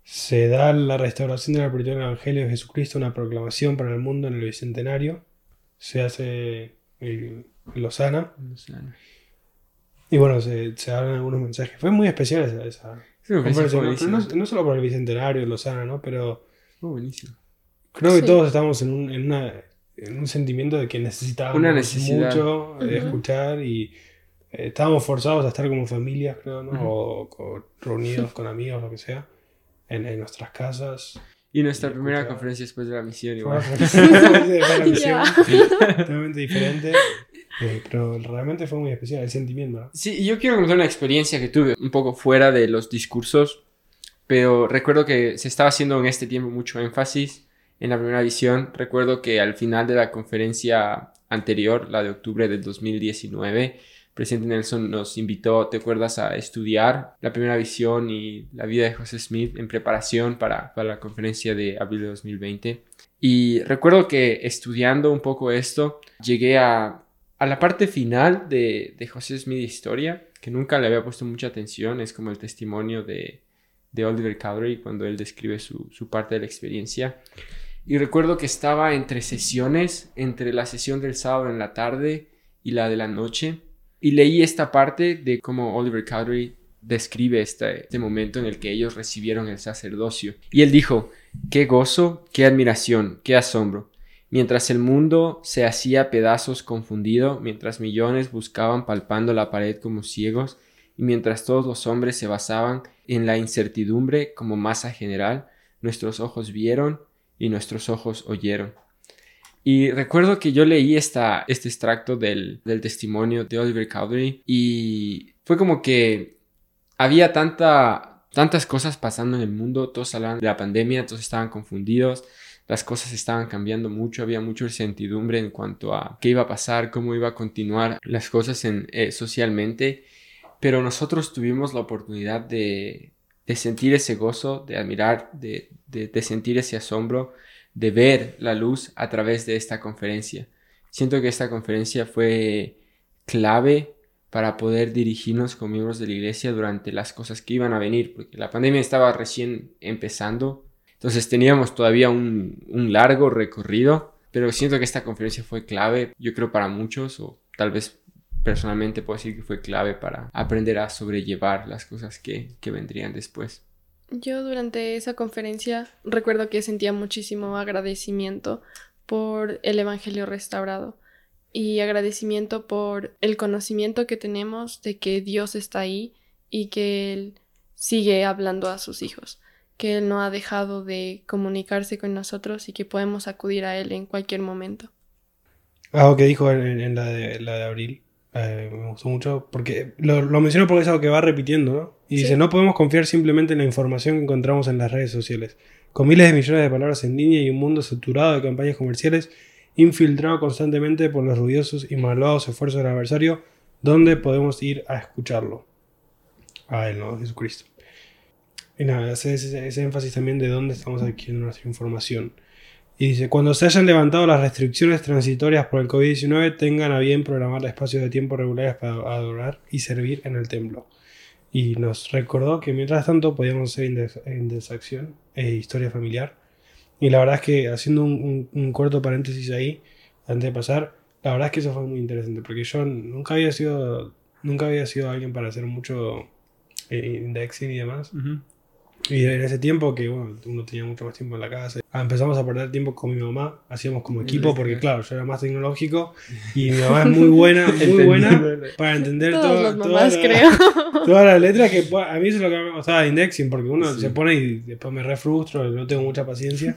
Se da la restauración del apertura del Evangelio de Jesucristo, una proclamación para el mundo en el bicentenario. Se hace el Lozana. No. Y bueno, se, se hablan algunos mensajes. Fue muy especial esa, esa Sí, conferencia, ¿no? Solo por el bicentenario, Lozana, ¿no? Pero Fue buenísimo. Creo que Sí. todos estamos en un, en una, en un sentimiento de que necesitábamos Una necesidad. mucho escuchar y eh, estábamos forzados a estar como familias, creo, ¿no? O, o reunidos con amigos, lo que sea, en, en nuestras casas. Y nuestra Y primera escuchar. conferencia después de la misión Fue igual. una [LAUGHS] misión Ya. totalmente diferente, eh, pero realmente fue muy especial el sentimiento, ¿no? Sí, yo quiero contar una experiencia que tuve un poco fuera de los discursos, pero recuerdo que se estaba haciendo en este tiempo mucho énfasis en la primera visión. Recuerdo que al final de la conferencia anterior, la de octubre del 2019, presidente Nelson nos invitó, ¿te acuerdas?, a estudiar la primera visión y la vida de José Smith en preparación para, para la conferencia de abril de 2020. Y recuerdo que estudiando un poco esto, llegué a, a la parte final de, de José Smith Historia, que nunca le había puesto mucha atención, es como el testimonio de, de Oliver Cowdery cuando él describe su, su parte de la experiencia. Y recuerdo que estaba entre sesiones, entre la sesión del sábado en la tarde y la de la noche, y leí esta parte de cómo Oliver Cowdery describe este, este momento en el que ellos recibieron el sacerdocio. Y él dijo, qué gozo, qué admiración, qué asombro. Mientras el mundo se hacía pedazos confundido, mientras millones buscaban palpando la pared como ciegos, y mientras todos los hombres se basaban en la incertidumbre como masa general, nuestros ojos vieron y nuestros ojos oyeron. Y recuerdo que yo leí esta, este extracto del, del testimonio de Oliver Cowdery y fue como que había tanta, tantas cosas pasando en el mundo, todos hablaban de la pandemia, todos estaban confundidos, las cosas estaban cambiando mucho, había mucha incertidumbre en cuanto a qué iba a pasar, cómo iba a continuar las cosas en, eh, socialmente, pero nosotros tuvimos la oportunidad de, de sentir ese gozo, de admirar, de, de, de, sentir ese asombro, de ver la luz a través de esta conferencia. Siento que esta conferencia fue clave para poder dirigirnos con miembros de la iglesia durante las cosas que iban a venir, porque la pandemia estaba recién empezando, entonces teníamos todavía un, largo recorrido, pero siento que esta conferencia fue clave, yo creo para muchos, o tal vez personalmente puedo decir que fue clave para aprender a sobrellevar las cosas que, que vendrían después. Yo durante esa conferencia recuerdo que sentía muchísimo agradecimiento por el Evangelio restaurado y agradecimiento por el conocimiento que tenemos de que Dios está ahí y que Él sigue hablando a sus hijos, que Él no ha dejado de comunicarse con nosotros y que podemos acudir a Él en cualquier momento. Algo que dijo en, en la, de, la de abril eh, me gustó mucho porque lo, lo menciono porque es algo que va repitiendo, ¿no? Y sí. dice, no podemos confiar simplemente en la información que encontramos en las redes sociales. Con miles de millones de palabras en línea y un mundo saturado de campañas comerciales, infiltrado constantemente por los ruidosos y malvados esfuerzos del adversario, ¿dónde podemos ir a escucharlo? A él, ¿no? Jesucristo. Y nada, hace ese, ese énfasis también de dónde estamos adquiriendo nuestra información. Y dice, cuando se hayan levantado las restricciones transitorias por el COVID-19, tengan a bien programar espacios de tiempo regulares para adorar y servir en el templo. Y nos recordó que mientras tanto podíamos hacer indexacción e historia familiar. Y la verdad es que haciendo un, un, un, corto paréntesis ahí, antes de pasar, la verdad es que eso fue muy interesante, porque yo nunca había sido, nunca había sido alguien para hacer mucho eh, indexing y demás. Uh -huh. Y en ese tiempo que bueno, uno tenía mucho más tiempo en la casa, empezamos a perder tiempo con mi mamá, hacíamos como equipo, porque claro, yo era más tecnológico [LAUGHS] y mi mamá es muy buena, muy buena para entender todas la, creo. [LAUGHS] todas las letras que a mí eso es lo que me gustaba de indexing, porque uno sí. se pone y después me refrustro, no tengo mucha paciencia.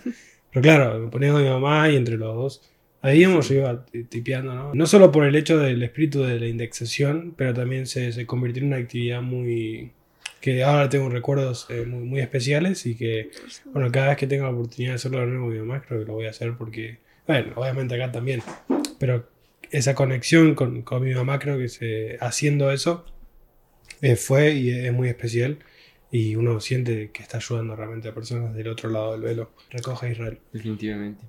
Pero claro, me ponía con mi mamá y entre los dos. Ahí hemos sí. iba tipeando, ¿no? No solo por el hecho del espíritu de la indexación, pero también se, se convirtió en una actividad muy, que ahora tengo recuerdos eh, muy, muy, especiales y que, bueno, cada vez que tenga la oportunidad de hacerlo de nuevo con mi mamá, creo que lo voy a hacer porque, bueno, obviamente acá también, pero esa conexión con, con mi mamá, creo que se, haciendo eso eh, fue y es muy especial y uno siente que está ayudando realmente a personas del otro lado del velo. Recoge Israel. Definitivamente.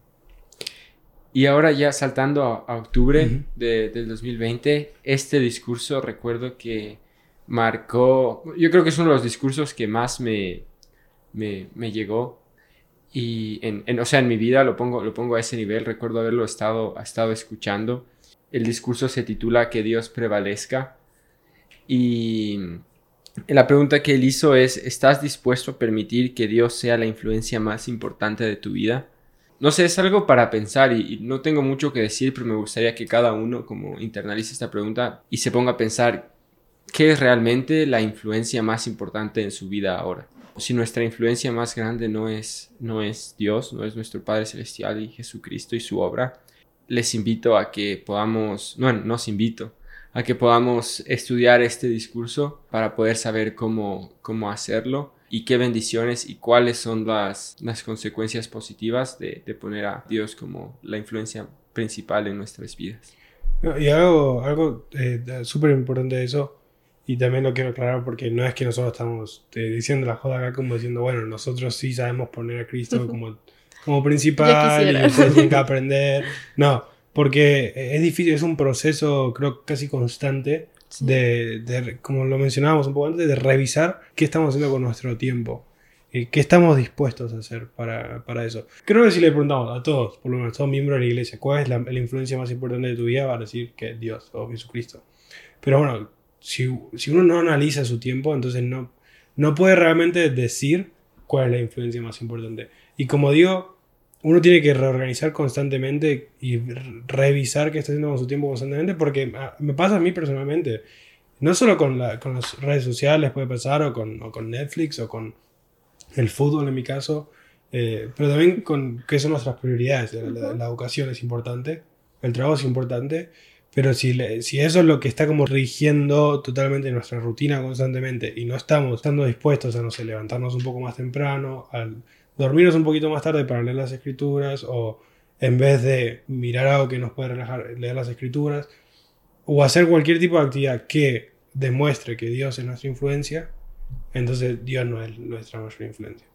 Y ahora ya saltando a, a octubre uh -huh. de, del 2020, este discurso recuerdo que marcó, yo creo que es uno de los discursos que más me, me, me llegó y en, en, o sea, en mi vida lo pongo, lo pongo a ese nivel, recuerdo haberlo estado, estado escuchando. El discurso se titula Que Dios prevalezca y la pregunta que él hizo es, ¿estás dispuesto a permitir que Dios sea la influencia más importante de tu vida? No sé, es algo para pensar y, y, no tengo mucho que decir, pero me gustaría que cada uno como internalice esta pregunta y se ponga a pensar qué es realmente la influencia más importante en su vida ahora. Si nuestra influencia más grande no es, no es Dios, no es nuestro Padre Celestial y Jesucristo y su obra, les invito a que podamos, no, no os invito, a que podamos estudiar este discurso para poder saber cómo, cómo hacerlo y qué bendiciones y cuáles son las, las consecuencias positivas de, de poner a Dios como la influencia principal en nuestras vidas. Y algo, algo eh, súper importante de eso, y también lo quiero aclarar porque no es que nosotros estamos eh, diciendo la joda acá como diciendo, bueno, nosotros sí sabemos poner a Cristo como, como principal y ustedes tienen que [LAUGHS] aprender. No, porque es difícil, es un proceso creo casi constante de, de, como lo mencionábamos un poco antes, de revisar qué estamos haciendo con nuestro tiempo. ¿Qué estamos dispuestos a hacer para, para, eso? Creo que si le preguntamos a todos, por lo menos a todos miembros de la iglesia, cuál es la, la influencia más importante de tu vida, va a decir que Dios o Jesucristo. Pero bueno, si, si, uno no analiza su tiempo, entonces no, no puede realmente decir cuál es la influencia más importante. Y como digo, uno tiene que reorganizar constantemente y revisar qué está haciendo con su tiempo constantemente, porque ah, me pasa a mí personalmente, no solo con, la, con las redes sociales puede pasar, o con, o con Netflix, o con el fútbol en mi caso, eh, pero también con qué son nuestras prioridades. La, educación es importante, el trabajo es importante, pero si, si eso es lo que está como rigiendo totalmente nuestra rutina constantemente y no estamos estando dispuestos a, no sé, levantarnos un poco más temprano, al dormirnos un poquito más tarde para leer las escrituras o en vez de mirar algo que nos puede relajar, leer las escrituras o hacer cualquier tipo de actividad que demuestre que Dios es nuestra influencia, entonces Dios no es nuestra mayor influencia.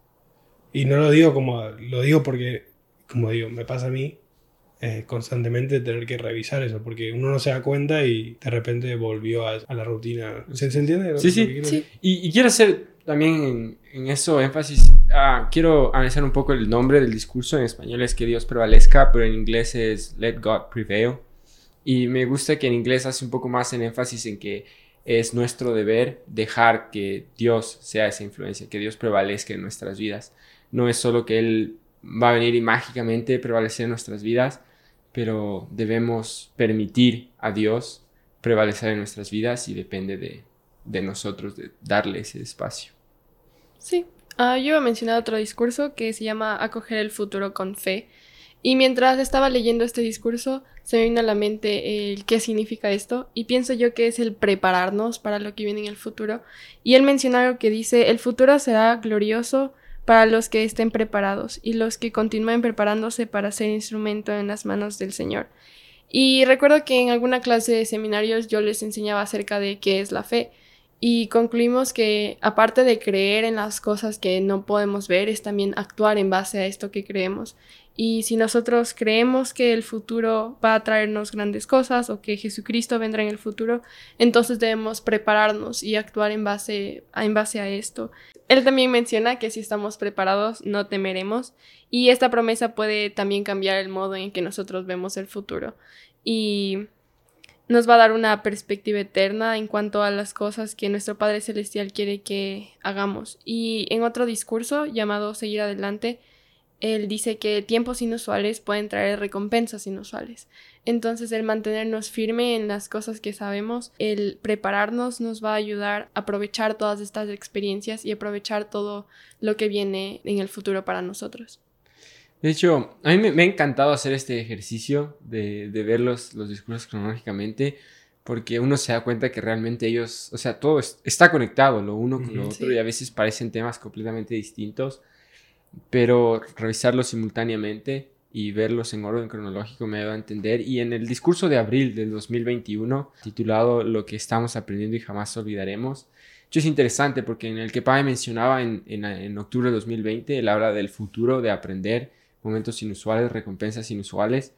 Y no lo digo como, lo digo porque, como digo, me pasa a mí eh, constantemente tener que revisar eso, porque uno no se da cuenta y de repente volvió a, la rutina. ¿Se, entiende? Sí, sí. Y, quiero hacer también en, eso énfasis. Ah, quiero analizar un poco el nombre del discurso. En español es que Dios prevalezca, pero en inglés es Let God Prevail. Y me gusta que en inglés hace un poco más en énfasis en que es nuestro deber dejar que Dios sea esa influencia, que Dios prevalezca en nuestras vidas. No es solo que Él va a venir y mágicamente prevalecer en nuestras vidas, pero debemos permitir a Dios prevalecer en nuestras vidas y depende de, de nosotros darle ese espacio. Sí, uh, yo iba a mencionar otro discurso que se llama Acoger el futuro con fe. Y mientras estaba leyendo este discurso, se me vino a la mente el qué significa esto y pienso yo que es el prepararnos para lo que viene en el futuro. Y él menciona algo que dice, el futuro será glorioso para los que estén preparados y los que continúen preparándose para ser instrumento en las manos del Señor. Y recuerdo que en alguna clase de seminarios yo les enseñaba acerca de qué es la fe. Y concluimos que aparte de creer en las cosas que no podemos ver, es también actuar en base a esto que creemos. Y si nosotros creemos que el futuro va a traernos grandes cosas o que Jesucristo vendrá en el futuro, entonces debemos prepararnos y actuar en base, en base a esto. Él también menciona que si estamos preparados no temeremos y esta promesa puede también cambiar el modo en que nosotros vemos el futuro y nos va a dar una perspectiva eterna en cuanto a las cosas que nuestro Padre Celestial quiere que hagamos. Y en otro discurso llamado Seguir Adelante, él dice que tiempos inusuales pueden traer recompensas inusuales. Entonces el mantenernos firme en las cosas que sabemos, el prepararnos nos va a ayudar a aprovechar todas estas experiencias y aprovechar todo lo que viene en el futuro para nosotros. De hecho, a mí me, ha encantado hacer este ejercicio de, de ver los, los, discursos cronológicamente, porque uno se da cuenta que realmente ellos, o sea, todo está conectado lo uno con lo otro y a veces parecen temas completamente distintos pero revisarlos simultáneamente y verlos en orden cronológico me ayuda a entender. Y en el discurso de abril del 2021, titulado Lo que estamos aprendiendo y jamás olvidaremos, es interesante porque en el que Pai mencionaba en, en, en, octubre de 2020, él habla del futuro, de aprender, momentos inusuales, recompensas inusuales,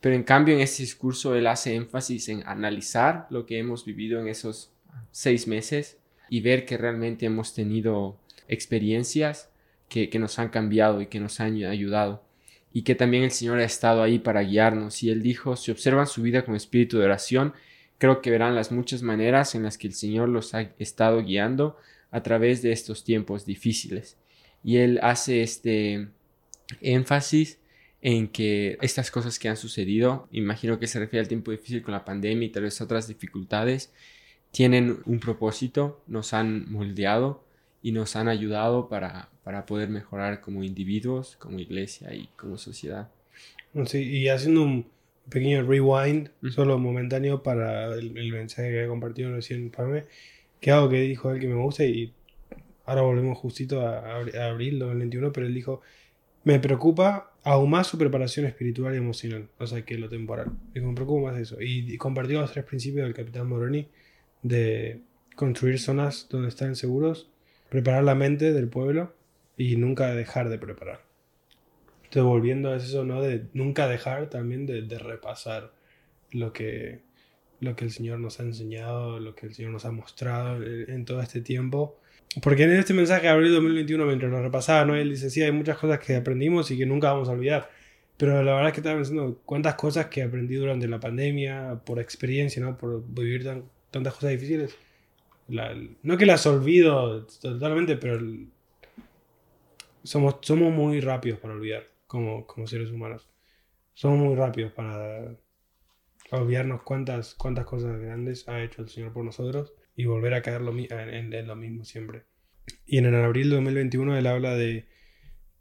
pero en cambio en ese discurso él hace énfasis en analizar lo que hemos vivido en esos seis meses y ver que realmente hemos tenido experiencias que, nos han cambiado y que nos han ayudado y que también el Señor ha estado ahí para guiarnos. Y Él dijo, si observan su vida con espíritu de oración, creo que verán las muchas maneras en las que el Señor los ha estado guiando a través de estos tiempos difíciles. Y Él hace este énfasis en que estas cosas que han sucedido, imagino que se refiere al tiempo difícil con la pandemia y tal vez otras dificultades, tienen un propósito, nos han moldeado y nos han ayudado para, para poder mejorar como individuos, como iglesia y como sociedad. Sí, y haciendo un pequeño rewind, solo momentáneo para el, mensaje que había compartido recién Pame, que algo que dijo él que me gusta y ahora volvemos justito a, a abril 2021, pero él dijo, me preocupa aún más su preparación espiritual y emocional, o sea, que lo temporal. Y me preocupa más eso. Y, y compartió los tres principios del capitán Moroni de construir zonas donde están seguros, preparar la mente del pueblo y nunca dejar de preparar. Entonces, volviendo a eso, ¿no? De nunca dejar también de, repasar lo que, lo que el Señor nos ha enseñado, lo que el Señor nos ha mostrado en, en todo este tiempo. Porque en este mensaje de abril 2021, mientras lo repasaba, ¿no? él dice, sí, hay muchas cosas que aprendimos y que nunca vamos a olvidar. Pero la verdad es que estaba pensando cuántas cosas que aprendí durante la pandemia, por experiencia, ¿no? Por vivir tan, tantas cosas difíciles. No que las olvido totalmente, pero somos, somos muy rápidos para olvidar como, como seres humanos. Somos muy rápidos para olvidarnos cuántas, cuántas cosas grandes ha hecho el Señor por nosotros y volver a caer lo en, en- lo mismo siempre. Y en el abril de 2021 él habla de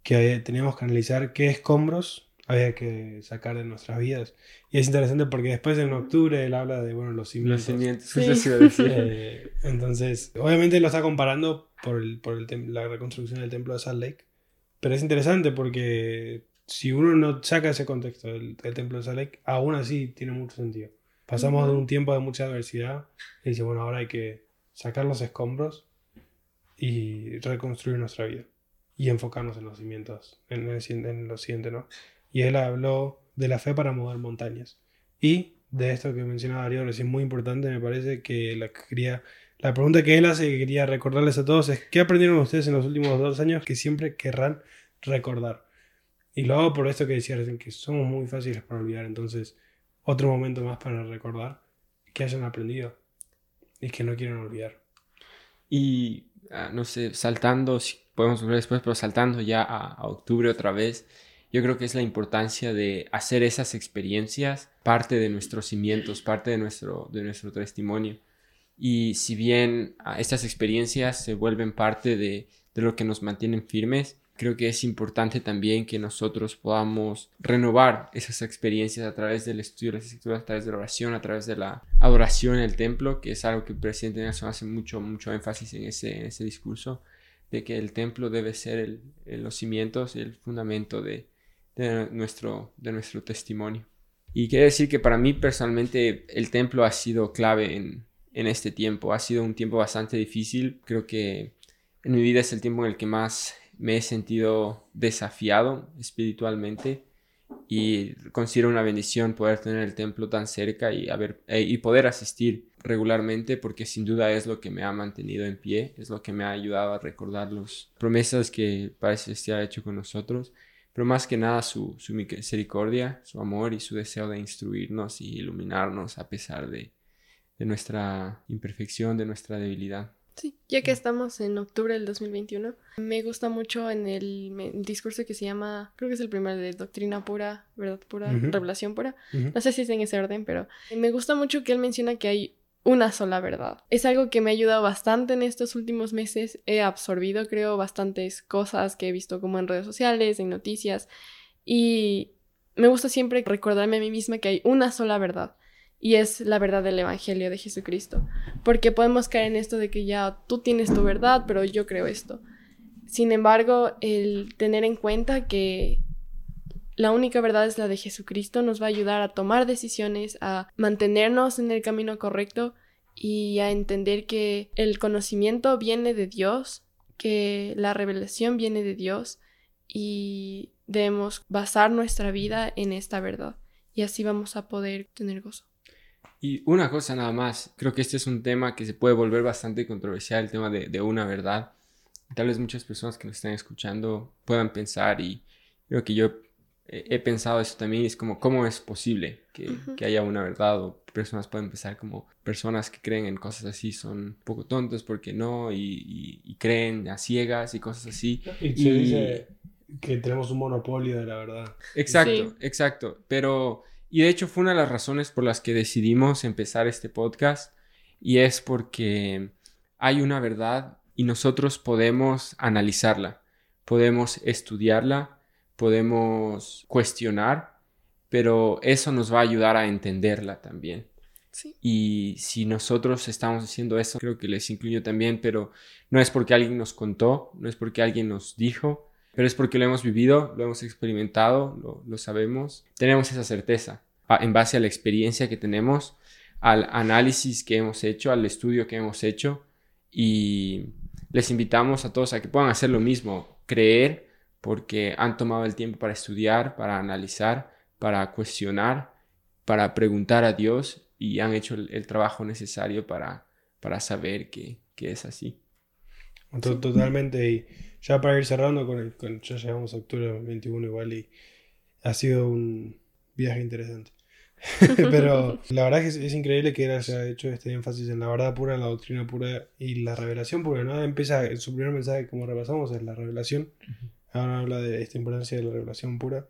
que teníamos que analizar qué escombros había que sacar de nuestras vidas. Y es interesante porque después en octubre él habla de bueno, los Los cimientos. cimientos, Sí. eso iba a decir. Eh, entonces, obviamente lo está comparando por, el, por el la reconstrucción del templo de Salt Lake. Pero es interesante porque si uno no saca ese contexto del, del templo de Salt Lake, aún así tiene mucho sentido. Pasamos de un tiempo de mucha adversidad y dice, bueno, ahora hay que sacar los escombros y reconstruir nuestra vida. Y enfocarnos en los cimientos, en, el siguiente- en lo siguiente, ¿no? Y él habló de la fe para mover montañas. Y de esto que mencionaba Darío, es muy importante, me parece que la que quería la pregunta que él hace que quería recordarles a todos es ¿qué aprendieron ustedes en los últimos dos años que siempre querrán recordar? Y lo hago por esto que decía que somos muy fáciles para olvidar, entonces otro momento más para recordar que hayan aprendido y que no quieren olvidar. Y, ah, no sé, saltando, si podemos volver después, pero saltando ya a octubre otra vez, yo creo que es la importancia de hacer esas experiencias parte de nuestros cimientos, parte de nuestro, de nuestro testimonio. Y si bien ah, estas experiencias se vuelven parte de, de lo que nos mantienen firmes, creo que es importante también que nosotros podamos renovar esas experiencias a través del estudio de las escrituras, a través de la oración, a través de la adoración en el templo, que es algo que el presidente Nelson hace mucho, mucho énfasis en ese, en ese discurso, de que el templo debe ser el, los cimientos el fundamento de, de nuestro, de nuestro testimonio. Y quiero decir que para mí personalmente el templo ha sido clave en, en este tiempo. Ha sido un tiempo bastante difícil. Creo que en mi vida es el tiempo en el que más me he sentido desafiado espiritualmente y considero una bendición poder tener el templo tan cerca y, haber, eh, y poder asistir regularmente porque sin duda es lo que me ha mantenido en pie, es lo que me ha ayudado a recordar las promesas que parece se ha hecho con nosotros, pero más que nada su, su misericordia, su amor y su deseo de instruirnos y iluminarnos a pesar de, de nuestra imperfección, de nuestra debilidad. Sí, ya que estamos en octubre del 2021, me gusta mucho en el me- discurso que se llama, creo que es el primero de Doctrina Pura, Verdad Pura. Revelación Pura. No sé si es en ese orden, pero me gusta mucho que él menciona que hay una sola verdad. Es algo que me ha ayudado bastante en estos últimos meses. He absorbido, creo, bastantes cosas que he visto como en redes sociales, en noticias. Y me gusta siempre recordarme a mí misma que hay una sola verdad. Y es la verdad del Evangelio de Jesucristo. Porque podemos caer en esto de que ya tú tienes tu verdad, pero yo creo esto. Sin embargo, el tener en cuenta que la única verdad es la de Jesucristo, nos va a ayudar a tomar decisiones, a mantenernos en el camino correcto y a entender que el conocimiento viene de Dios, que la revelación viene de Dios y debemos basar nuestra vida en esta verdad y así vamos a poder tener gozo. Y una cosa nada más, creo que este es un tema que se puede volver bastante controversial, el tema de, una verdad. Tal vez muchas personas que nos están escuchando puedan pensar y creo que yo he, he pensado eso también, es como, ¿cómo es posible que, Ujú. que haya una verdad? O personas pueden pensar como personas que creen en cosas así son un poco tontos porque no, y, y- y creen a ciegas y cosas así. Y se Y- dice que tenemos un monopolio de la verdad. Exacto, Sí. exacto. Pero, y de hecho fue una de las razones por las que decidimos empezar este podcast y es porque hay una verdad y nosotros podemos analizarla, podemos estudiarla, podemos cuestionar, pero eso nos va a ayudar a entenderla también. Sí. Y si nosotros estamos haciendo eso, creo que les incluyo también, pero no es porque alguien nos contó, no es porque alguien nos dijo, pero es porque lo hemos vivido, lo hemos experimentado, lo, lo sabemos, tenemos esa certeza en base a la experiencia que tenemos, al análisis que hemos hecho, al estudio que hemos hecho y les invitamos a todos a que puedan hacer lo mismo, creer porque han tomado el tiempo para estudiar, para analizar, para cuestionar, para preguntar a Dios y han hecho el, trabajo necesario para, para saber que, que es así. Totalmente. Y ya para ir cerrando, con, el, con ya llegamos a octubre 21 igual y ha sido un viaje interesante. [LAUGHS] Pero la verdad es que es, increíble que él haya hecho este énfasis en la verdad pura, la doctrina pura y la revelación pura, ¿no? Empieza, su primer mensaje, como repasamos, es la revelación. Ahora habla de esta importancia de la revelación pura.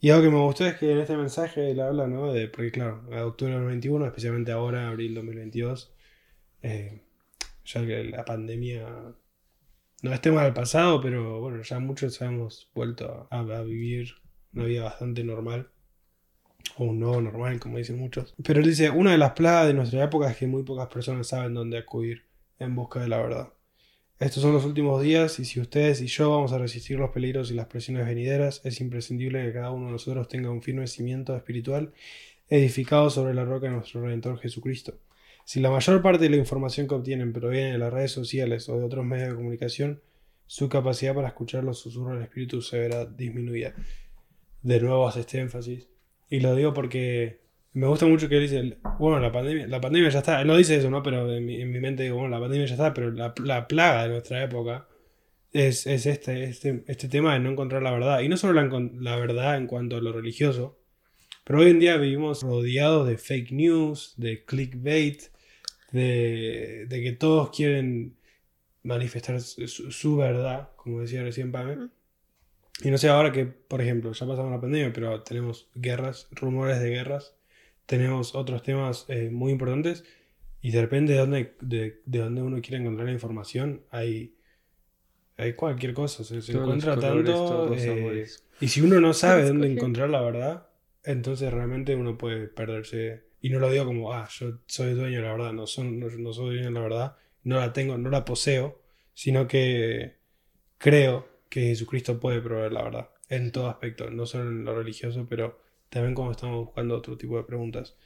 Y algo que me gustó es que en este mensaje él habla, ¿no? De, porque claro, a octubre del 2021, especialmente ahora, abril 2022, eh, ya que la pandemia no es tema del pasado, pero bueno, ya muchos hemos vuelto a, a vivir una vida bastante normal o un nuevo normal, como dicen muchos. Pero él dice, una de las plagas de nuestra época es que muy pocas personas saben dónde acudir en busca de la verdad. Estos son los últimos días y si ustedes y yo vamos a resistir los peligros y las presiones venideras, es imprescindible que cada uno de nosotros tenga un firme cimiento espiritual edificado sobre la roca de nuestro Redentor Jesucristo. Si la mayor parte de la información que obtienen proviene de las redes sociales o de otros medios de comunicación, su capacidad para escuchar los susurros del Espíritu se verá disminuida. De nuevo hace este énfasis y lo digo porque me gusta mucho que él dice, bueno, la pandemia, la pandemia ya está. Él no dice eso, ¿no? Pero en mi, mente digo, bueno, la pandemia ya está, pero la, plaga de nuestra época es, este, este, este tema de no encontrar la verdad. Y no solo la, verdad en cuanto a lo religioso, pero hoy en día vivimos rodeados de fake news, de clickbait, de, de que todos quieren manifestar su, verdad, como decía recién Pame. Y no sé ahora que, por ejemplo, ya pasamos la pandemia, pero tenemos guerras, rumores de guerras, tenemos otros temas eh, muy importantes y de repente de dónde, de, de dónde uno quiere encontrar la información hay, hay cualquier cosa, se, encuentra tanto... Eh, y si uno no sabe [LAUGHS] dónde encontrar la verdad, entonces realmente uno puede perderse. Y no lo digo como, ah, yo soy dueño de la verdad, no, son, no, no soy dueño de la verdad, no la tengo, no la poseo, sino que creo que Jesucristo puede proveer la verdad en todo aspecto, no solo en lo religioso, pero también como estamos buscando otro tipo de preguntas.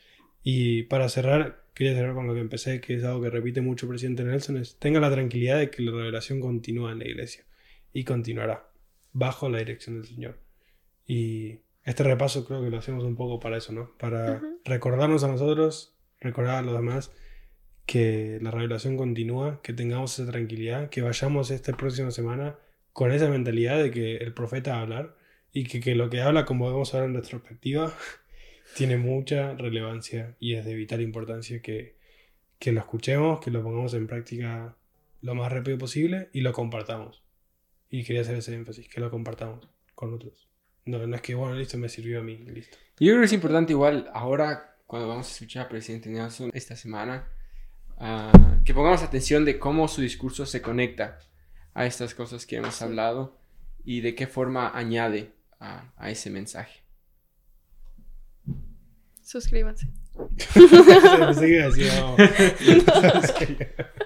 Y para cerrar, quería cerrar con lo que empecé, que es algo que repite mucho el presidente Nelson, es tenga la tranquilidad de que la revelación continúa en la iglesia y continuará bajo la dirección del Señor. Y este repaso creo que lo hacemos un poco para eso, ¿no? Para recordarnos a nosotros, recordar a los demás que la revelación continúa, que tengamos esa tranquilidad, que vayamos esta próxima semana con esa mentalidad de que el profeta va a hablar y que, lo que habla, como vemos ahora en retrospectiva, [LAUGHS] tiene mucha relevancia y es de vital importancia que, lo escuchemos, que lo pongamos en práctica lo más rápido posible y lo compartamos. Y quería hacer ese énfasis, que lo compartamos con otros. No, no es que, bueno, listo, me sirvió a mí, listo. Yo creo que es importante igual ahora, cuando vamos a escuchar al presidente Nelson esta semana, ah, que pongamos atención de cómo su discurso se conecta a estas cosas que hemos hablado y de qué forma añade a, ese mensaje. Suscríbanse. [LAUGHS] [LAUGHS] [LAUGHS]